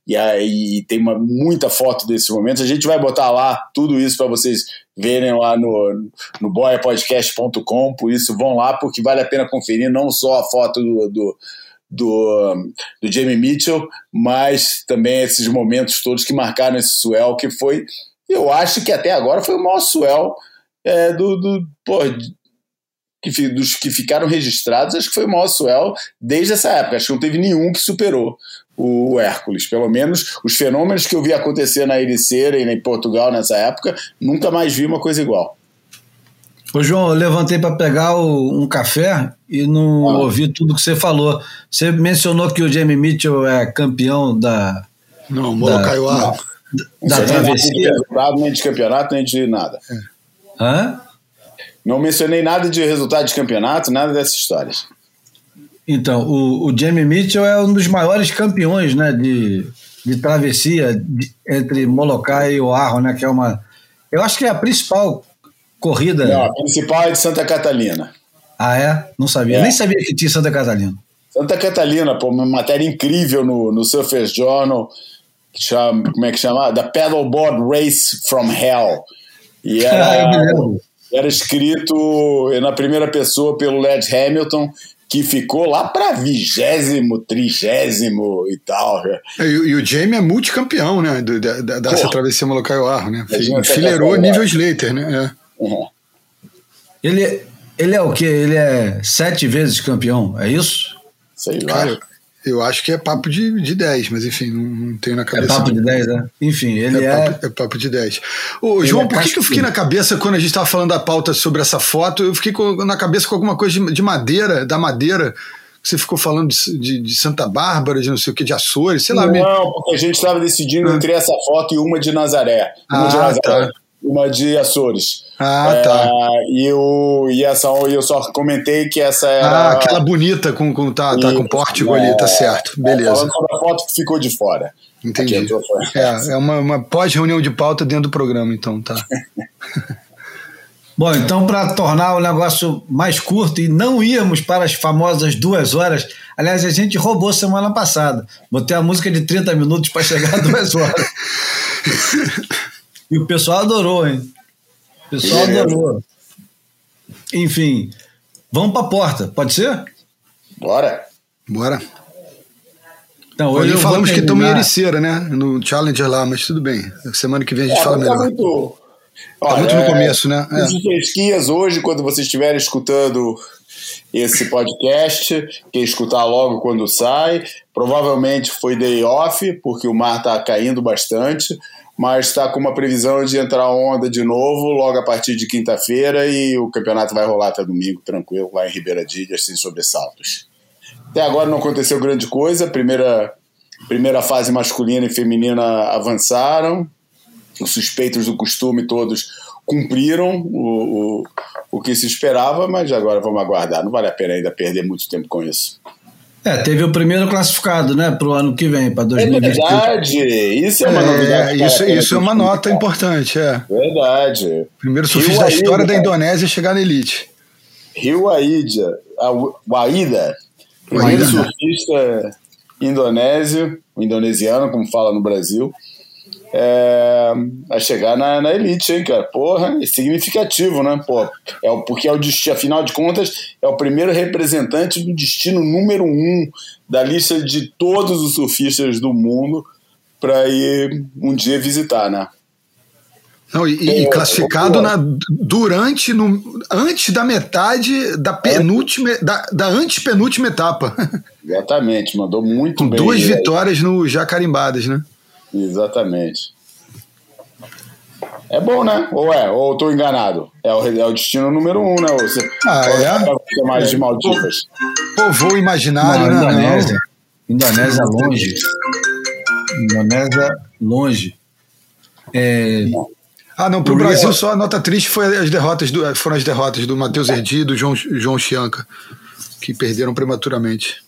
e aí tem uma, muita foto desse momento. A gente vai botar lá tudo isso para vocês verem lá no, no boiapodcast.com, por isso vão lá, porque vale a pena conferir não só a foto do, do do, do Jamie Mitchell, mas também esses momentos todos que marcaram esse swell, que foi, eu acho que até agora foi o maior swell é, do, do que, dos que ficaram registrados, acho que foi o maior swell desde essa época. Acho que não teve nenhum que superou o Hércules. Pelo menos os fenômenos que eu vi acontecer na Ericeira e em Portugal nessa época, nunca mais vi uma coisa igual. Ô João, eu levantei para pegar o, um café e não ah. ouvi tudo que você falou. Você mencionou que o Jamie Mitchell é campeão da. Não, Molocaiuá. Da, da, da travessia. Nem de resultado, nem de campeonato, nem de nada. É. Hã? Não mencionei nada de resultado de campeonato, nada dessas histórias. Então, o, o Jamie Mitchell é um dos maiores campeões né, de, de travessia de, entre Molokai e Oahu, né, que é uma. Eu acho que é a principal corrida. Não, a principal é de Santa Catalina. Ah, é? Não sabia. É. Nem sabia que tinha Santa Catarina. Santa Catalina, pô, uma matéria incrível no, no Surface Journal, que chama, como é que chama? The Pedalboard Race from Hell. E era, era escrito na primeira pessoa pelo Led Hamilton que ficou lá para vigésimo, trigésimo e tal. É, e, e, o Jamie é multicampeão, né? Do, da, da, dessa travessia Molokai-Oahu, né? Enfileirou nível Slater, né? É. Uhum. Ele, ele é o quê? Ele é sete vezes campeão, é isso? Sei lá. Cara, eu acho que é papo de, de 10, mas enfim, não, não tenho na cabeça. É papo de 10, né? Enfim, ele é. É papo, é papo de 10. Ô, João, é por que, que eu fiquei na cabeça quando a gente estava falando da pauta sobre essa foto? Eu fiquei com, na cabeça com alguma coisa de, de madeira, da madeira você ficou falando de, de, de, Santa Bárbara, de não sei o que, de Açores, sei lá. Não, porque a gente estava decidindo ah. entre essa foto e uma de Nazaré. Uma ah, de Nazaré. Tá uma de Açores. Ah, é, tá. E eu, e essa, eu só comentei que essa era. Ah, aquela bonita com, com, tá, tá com pórtico é, ali, tá certo. Beleza. Falando sobre a foto que ficou de fora. Entendi. É, é uma, uma pós-reunião de pauta dentro do programa, então, tá. Bom, então, para tornar o negócio mais curto e não irmos para as famosas duas horas, aliás, a gente roubou semana passada. Botei a música de 30 minutos para chegar a duas horas. E o pessoal adorou, hein? O pessoal é. adorou. Enfim, vamos para a porta, pode ser? Bora. Bora. Então, hoje, hoje falamos que estamos em Ericeira, né? No Challenger lá, mas tudo bem. Semana que vem a gente é, fala tá melhor. Muito, tá muito no é, começo, né? É. pesquisas hoje, quando vocês estiverem escutando esse podcast, quem escutar logo quando sai. Provavelmente foi day off, porque o mar está caindo bastante mas está com uma previsão de entrar onda de novo logo a partir de quinta-feira e o campeonato vai rolar até domingo, tranquilo, lá em Ribeira Ilhas, sem sobressaltos. Até agora não aconteceu grande coisa, primeira, primeira fase masculina e feminina avançaram, os suspeitos do costume todos cumpriram o, o, o que se esperava, mas agora vamos aguardar, não vale a pena ainda perder muito tempo com isso. É, teve o primeiro classificado, né, para o ano que vem, para 2020. É verdade, isso é uma é, novidade. Isso, isso é uma nota importante, é. Verdade. Primeiro surfista da história da Indonésia chegar na elite. Rio Aida, o Aida, primeiro surfista indonésio, o indonesiano, como fala no Brasil, é, a chegar na, na elite, hein, cara? Porra, é significativo, né? Pô, é, o- porque é o destino, afinal de contas, é o primeiro representante do destino número um da lista de todos os surfistas do mundo para ir um dia visitar, né? Não, e, e É, classificado é, na, durante, no, antes da metade da penúltima, da, da antepenúltima etapa. Exatamente, mandou muito Com bem. duas vitórias no já carimbadas, né? Exatamente. É bom, né? Ou é? Ou eu tô enganado? É o, é o destino número um, né? Ou você, Ah, é? você vai mais de Maldivas. Pô, voo imaginário, Não, né? Indonésia. Indonésia longe. Indonésia longe. É, Ah, não, pro O Brasil só a nota triste foi as derrotas do, foram as derrotas do Matheus Erdi e do João, João Chianca, que perderam prematuramente.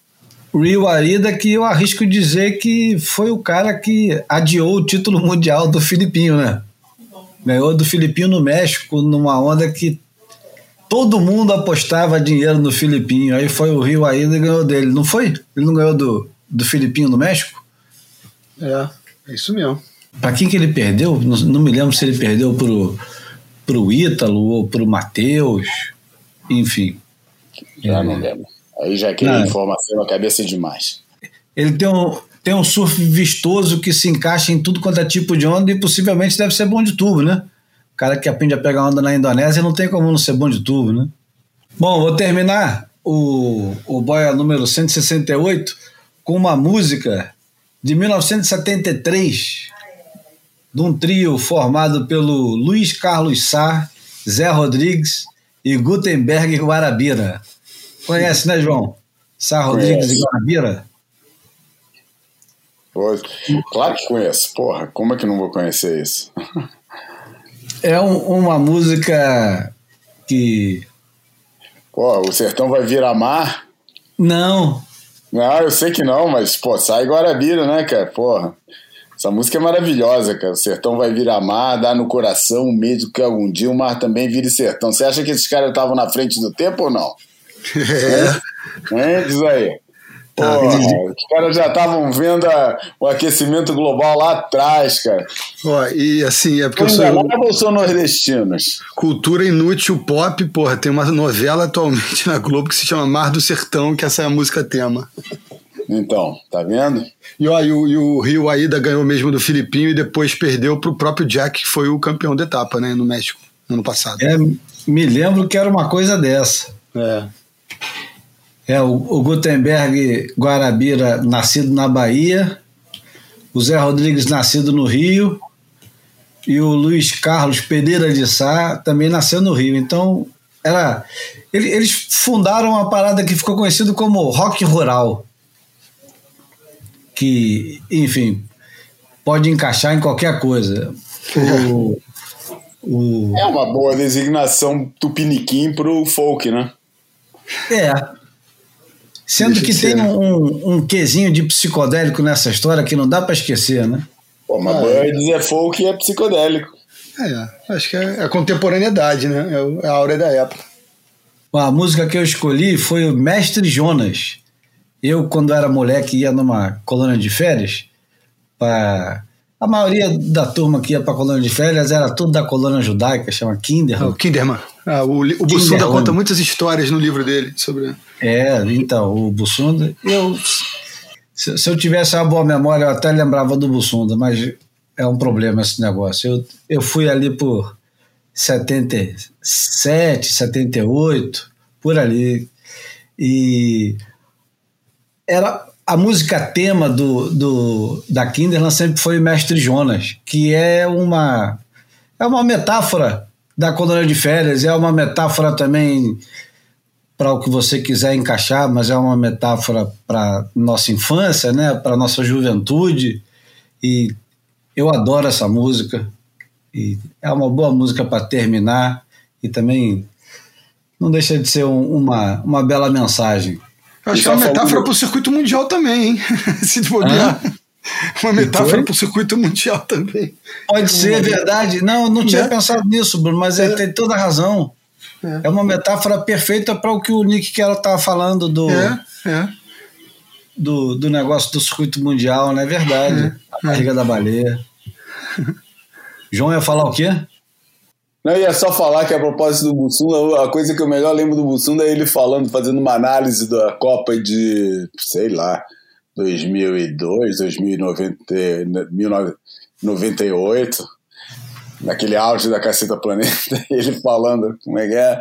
Rio Arida, que eu arrisco dizer que foi o cara que adiou o título mundial do Filipinho, né? Ganhou do Filipinho no México, numa onda que todo mundo apostava dinheiro no Filipinho. Aí foi o Rio Arida e ganhou dele, não foi? Ele não ganhou do, do Filipinho no México? É, é isso mesmo. Pra quem que ele perdeu? Não, não me lembro se ele perdeu pro, pro Ítalo ou pro Matheus. Enfim. Já não lembro. Aí já queria Não. informação na cabeça demais. Ele tem um, tem um surf vistoso que se encaixa em tudo quanto é tipo de onda e possivelmente deve ser bom de tubo, né? O cara que aprende a pegar onda na Indonésia não tem como não ser bom de tubo, né? Bom, vou terminar o, o Boia número 168 com uma música de 1973 de um trio formado pelo Luiz Carlos Sá, Zé Rodrigues e Gutenberg Guarabira. Conhece, né, João? Sá Rodrigues e. Guarabira? Claro que conheço. Porra, como é que não vou conhecer isso? É um- uma música que. Pô, o sertão vai virar mar? Não. Não, eu sei que não, mas, pô, sai Guarabira, né, cara? Porra. Essa música é maravilhosa, cara. O sertão vai virar mar, dá no coração o medo que algum dia o mar também vire sertão. Você acha que esses caras estavam na frente do tempo ou não? É. Hein? Diz aí. Porra, entendi. os caras já estavam vendo a- o aquecimento global lá atrás, cara. Ó, e assim, é porque eu São sou ou são nordestinos? cultura inútil pop, porra, tem uma novela atualmente na Globo que se chama Mar do Sertão, que essa é a música tema. Então, tá vendo? E, ó, e, o, e o Rio Aida ganhou mesmo do Filipinho e depois perdeu pro próprio Jack, que foi o campeão da etapa, né, no México, no ano passado. É, me lembro que era uma coisa dessa. É. É, o, o Gutenberg Guarabira, nascido na Bahia, o Zé Rodrigues, nascido no Rio, e o Luiz Carlos Pereira de Sá também nasceu no Rio. Então, era. ele- Eles fundaram uma parada que ficou conhecido como rock rural. Que, enfim, pode encaixar em qualquer coisa. O, o, É uma boa designação tupiniquim pro folk, né? É. Sendo Deixa que tem ser, né? um, um quesinho de psicodélico nessa história que não dá pra esquecer, né? Pô, mas Ah, Birds é folk e é psicodélico. É, acho que é a contemporaneidade, né? É é a áurea da época. A música que eu escolhi foi o Mestre Jonas. Eu, quando era moleque, ia numa colônia de férias. Pra... A maioria da turma que ia pra colônia de férias era tudo da colônia judaica, chama Kinder. O Kinderman. Ah, o, o Bussunda Kinderman. conta muitas histórias no livro dele sobre. É, então, o Bussunda. Eu, se, se eu tivesse uma boa memória, eu até lembrava do Bussunda, mas é um problema esse negócio. Eu, eu fui ali por 77, 78, por ali. E era a música tema do, do, da Kinderland sempre foi Mestre Jonas, que é uma, é uma metáfora da colônia de férias, é uma metáfora também para o que você quiser encaixar, mas é uma metáfora para nossa infância, né, para nossa juventude. E eu adoro essa música. E é uma boa música para terminar e também não deixa de ser um- uma, uma bela mensagem. Eu acho que é uma tá metáfora para o circuito mundial também, hein? Se bobear. Uma metáfora para o circuito mundial também. Pode ser Uma- verdade. Não, eu não tinha Né? pensado nisso, Bruno, mas é. tem toda a razão. É. É, uma metáfora perfeita para o que o Nick Carroll estava falando do, É, é. do, do negócio do circuito mundial, não é verdade? A barriga da baleia. João ia falar o quê? Não, eu ia só falar que a propósito do Bussunda, a coisa que eu melhor lembro do Bussunda é ele falando, fazendo uma análise da Copa de, sei lá, 2002, 2090, 1998, naquele auge da Caceta Planeta, ele falando como é que é,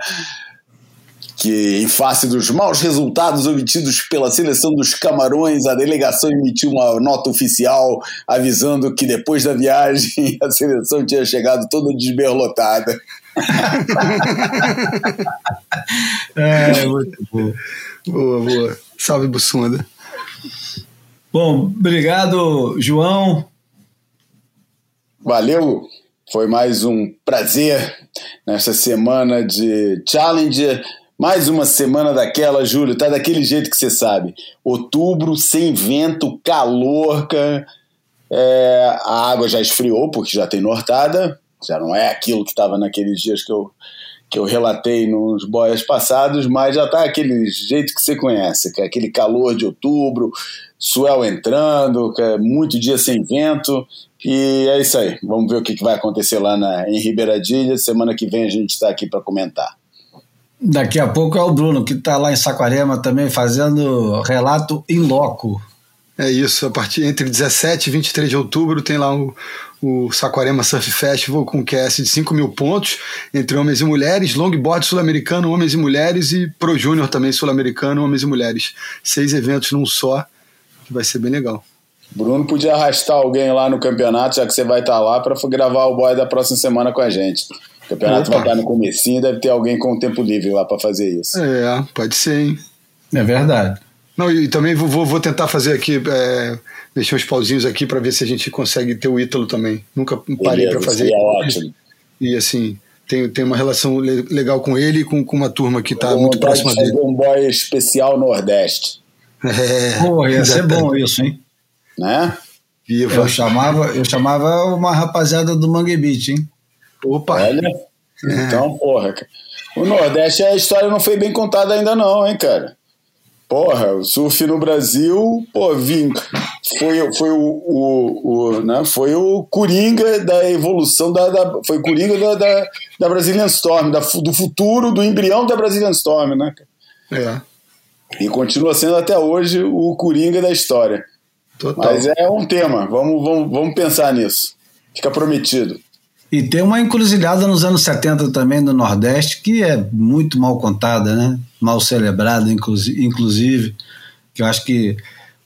que em face dos maus resultados obtidos pela seleção dos Camarões, a delegação emitiu uma nota oficial avisando que depois da viagem a seleção tinha chegado toda desberlotada. É, muito bom. Boa, boa. Salve, Bussunda. Bom, obrigado, João. Valeu, foi mais um prazer nessa semana de Challenger. Mais uma semana daquela, Júlio, tá daquele jeito que você sabe. Outubro, sem vento, calor. É, a água já esfriou, porque já tem nortada. Já não é aquilo que estava naqueles dias que eu, que eu relatei nos boias passados, mas já tá aquele jeito que você conhece, é aquele calor de outubro, suel entrando, que é muito dia sem vento. E é isso aí. Vamos ver o que que vai acontecer lá na, em Ribeiradilha. Semana que vem a gente está aqui para comentar. Daqui a pouco é o Bruno, que está lá em Saquarema também fazendo relato em loco. É isso, a partir entre 17 e 23 de outubro tem lá o, o Saquarema Surf Festival com QS de 5 mil pontos entre homens e mulheres, longboard sul-americano, homens e mulheres e Pro Júnior também sul-americano, homens e mulheres. Seis eventos num só, que vai ser bem legal. Bruno podia arrastar alguém lá no campeonato, já que você vai estar lá, para gravar o boy da próxima semana com a gente. O campeonato Opa. vai estar no comecinho, deve ter alguém com tempo livre lá para fazer isso. É, pode ser, hein? É verdade. Não, e também vou, vou, tentar fazer aqui, é, deixar uns pauzinhos aqui para ver se a gente consegue ter o Ítalo também. Nunca parei para fazer. seria ótimo. E assim, tem, tem uma relação le- legal com ele e com, com uma turma que está muito próxima dele. um boy especial Nordeste, É, Pô, ia ser exatamente. bom isso, hein? né? Viva. Eu chamava, eu chamava uma rapaziada do Mangue Beach, hein? Opa! Olha. Então, porra, cara. O Nordeste, a história não foi bem contada ainda, não, hein, cara. Porra, o surf no Brasil, pô, vim, foi, foi o, o, o, né, foi o Coringa da evolução da, da foi o Coringa da, da, da Brazilian Storm, da, do futuro, do embrião da Brazilian Storm, né? cara? É, E continua sendo até hoje o Coringa da história. total. Mas é um tema, vamos, vamos, vamos pensar nisso. Fica prometido. E tem uma encruzilhada nos anos 70 também no Nordeste, que é muito mal contada, né? Mal celebrada, inclusi- inclusive. Que eu acho que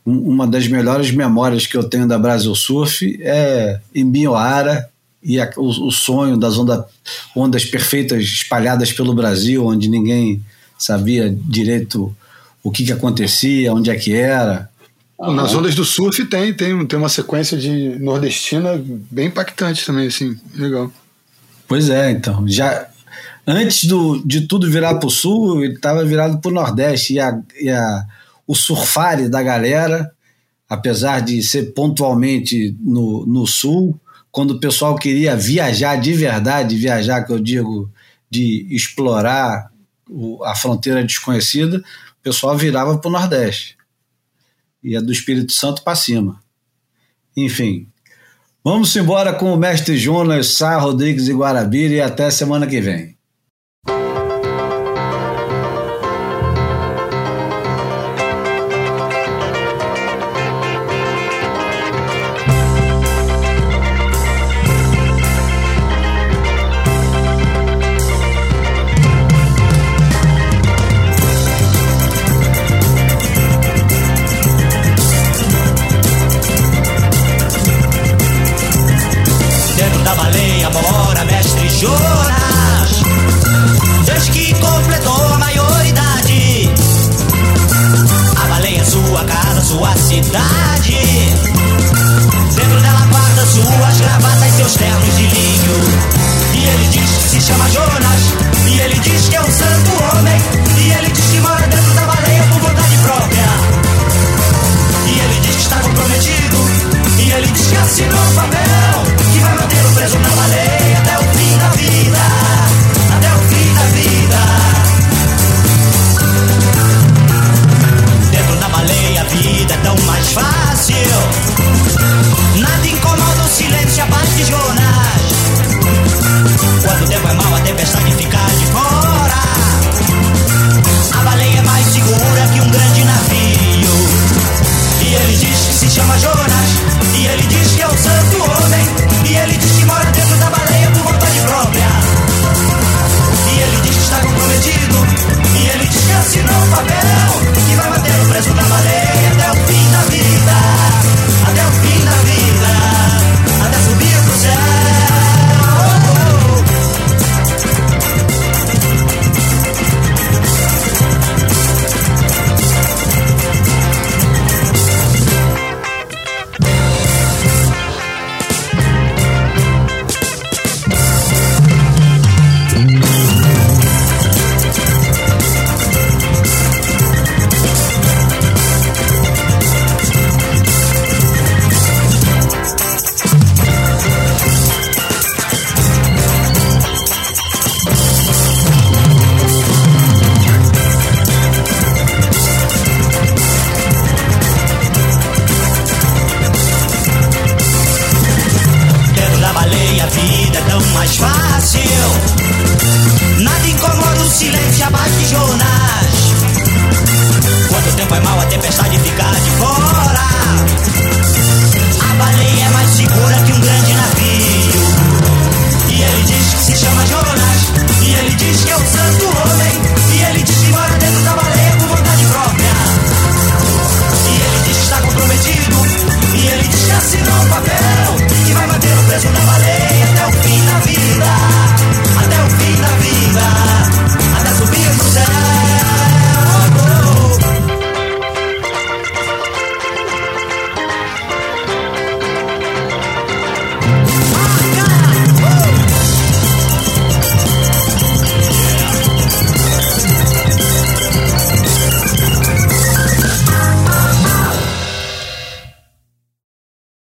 um- uma das melhores memórias que eu tenho da Brasil Surf é em Bioara e a- o, o sonho das onda- ondas perfeitas espalhadas pelo Brasil, onde ninguém sabia direito o que, que acontecia, onde é que era. Nas ondas do surf tem, tem, tem uma sequência de nordestina bem impactante também, assim, legal. Pois é, então. Já antes do, de tudo virar para o sul, ele estava virado para o nordeste. E, a, e a, o surfare da galera, apesar de ser pontualmente no, no sul, quando o pessoal queria viajar de verdade, viajar, que eu digo, de explorar o- a fronteira desconhecida, o pessoal virava para o nordeste. Ia do Espírito Santo para cima. Enfim, Vamos embora com o mestre Jonas, Sá, Rodrigues e Guarabira e até semana que vem. Chama Jonas E ele diz que é um santo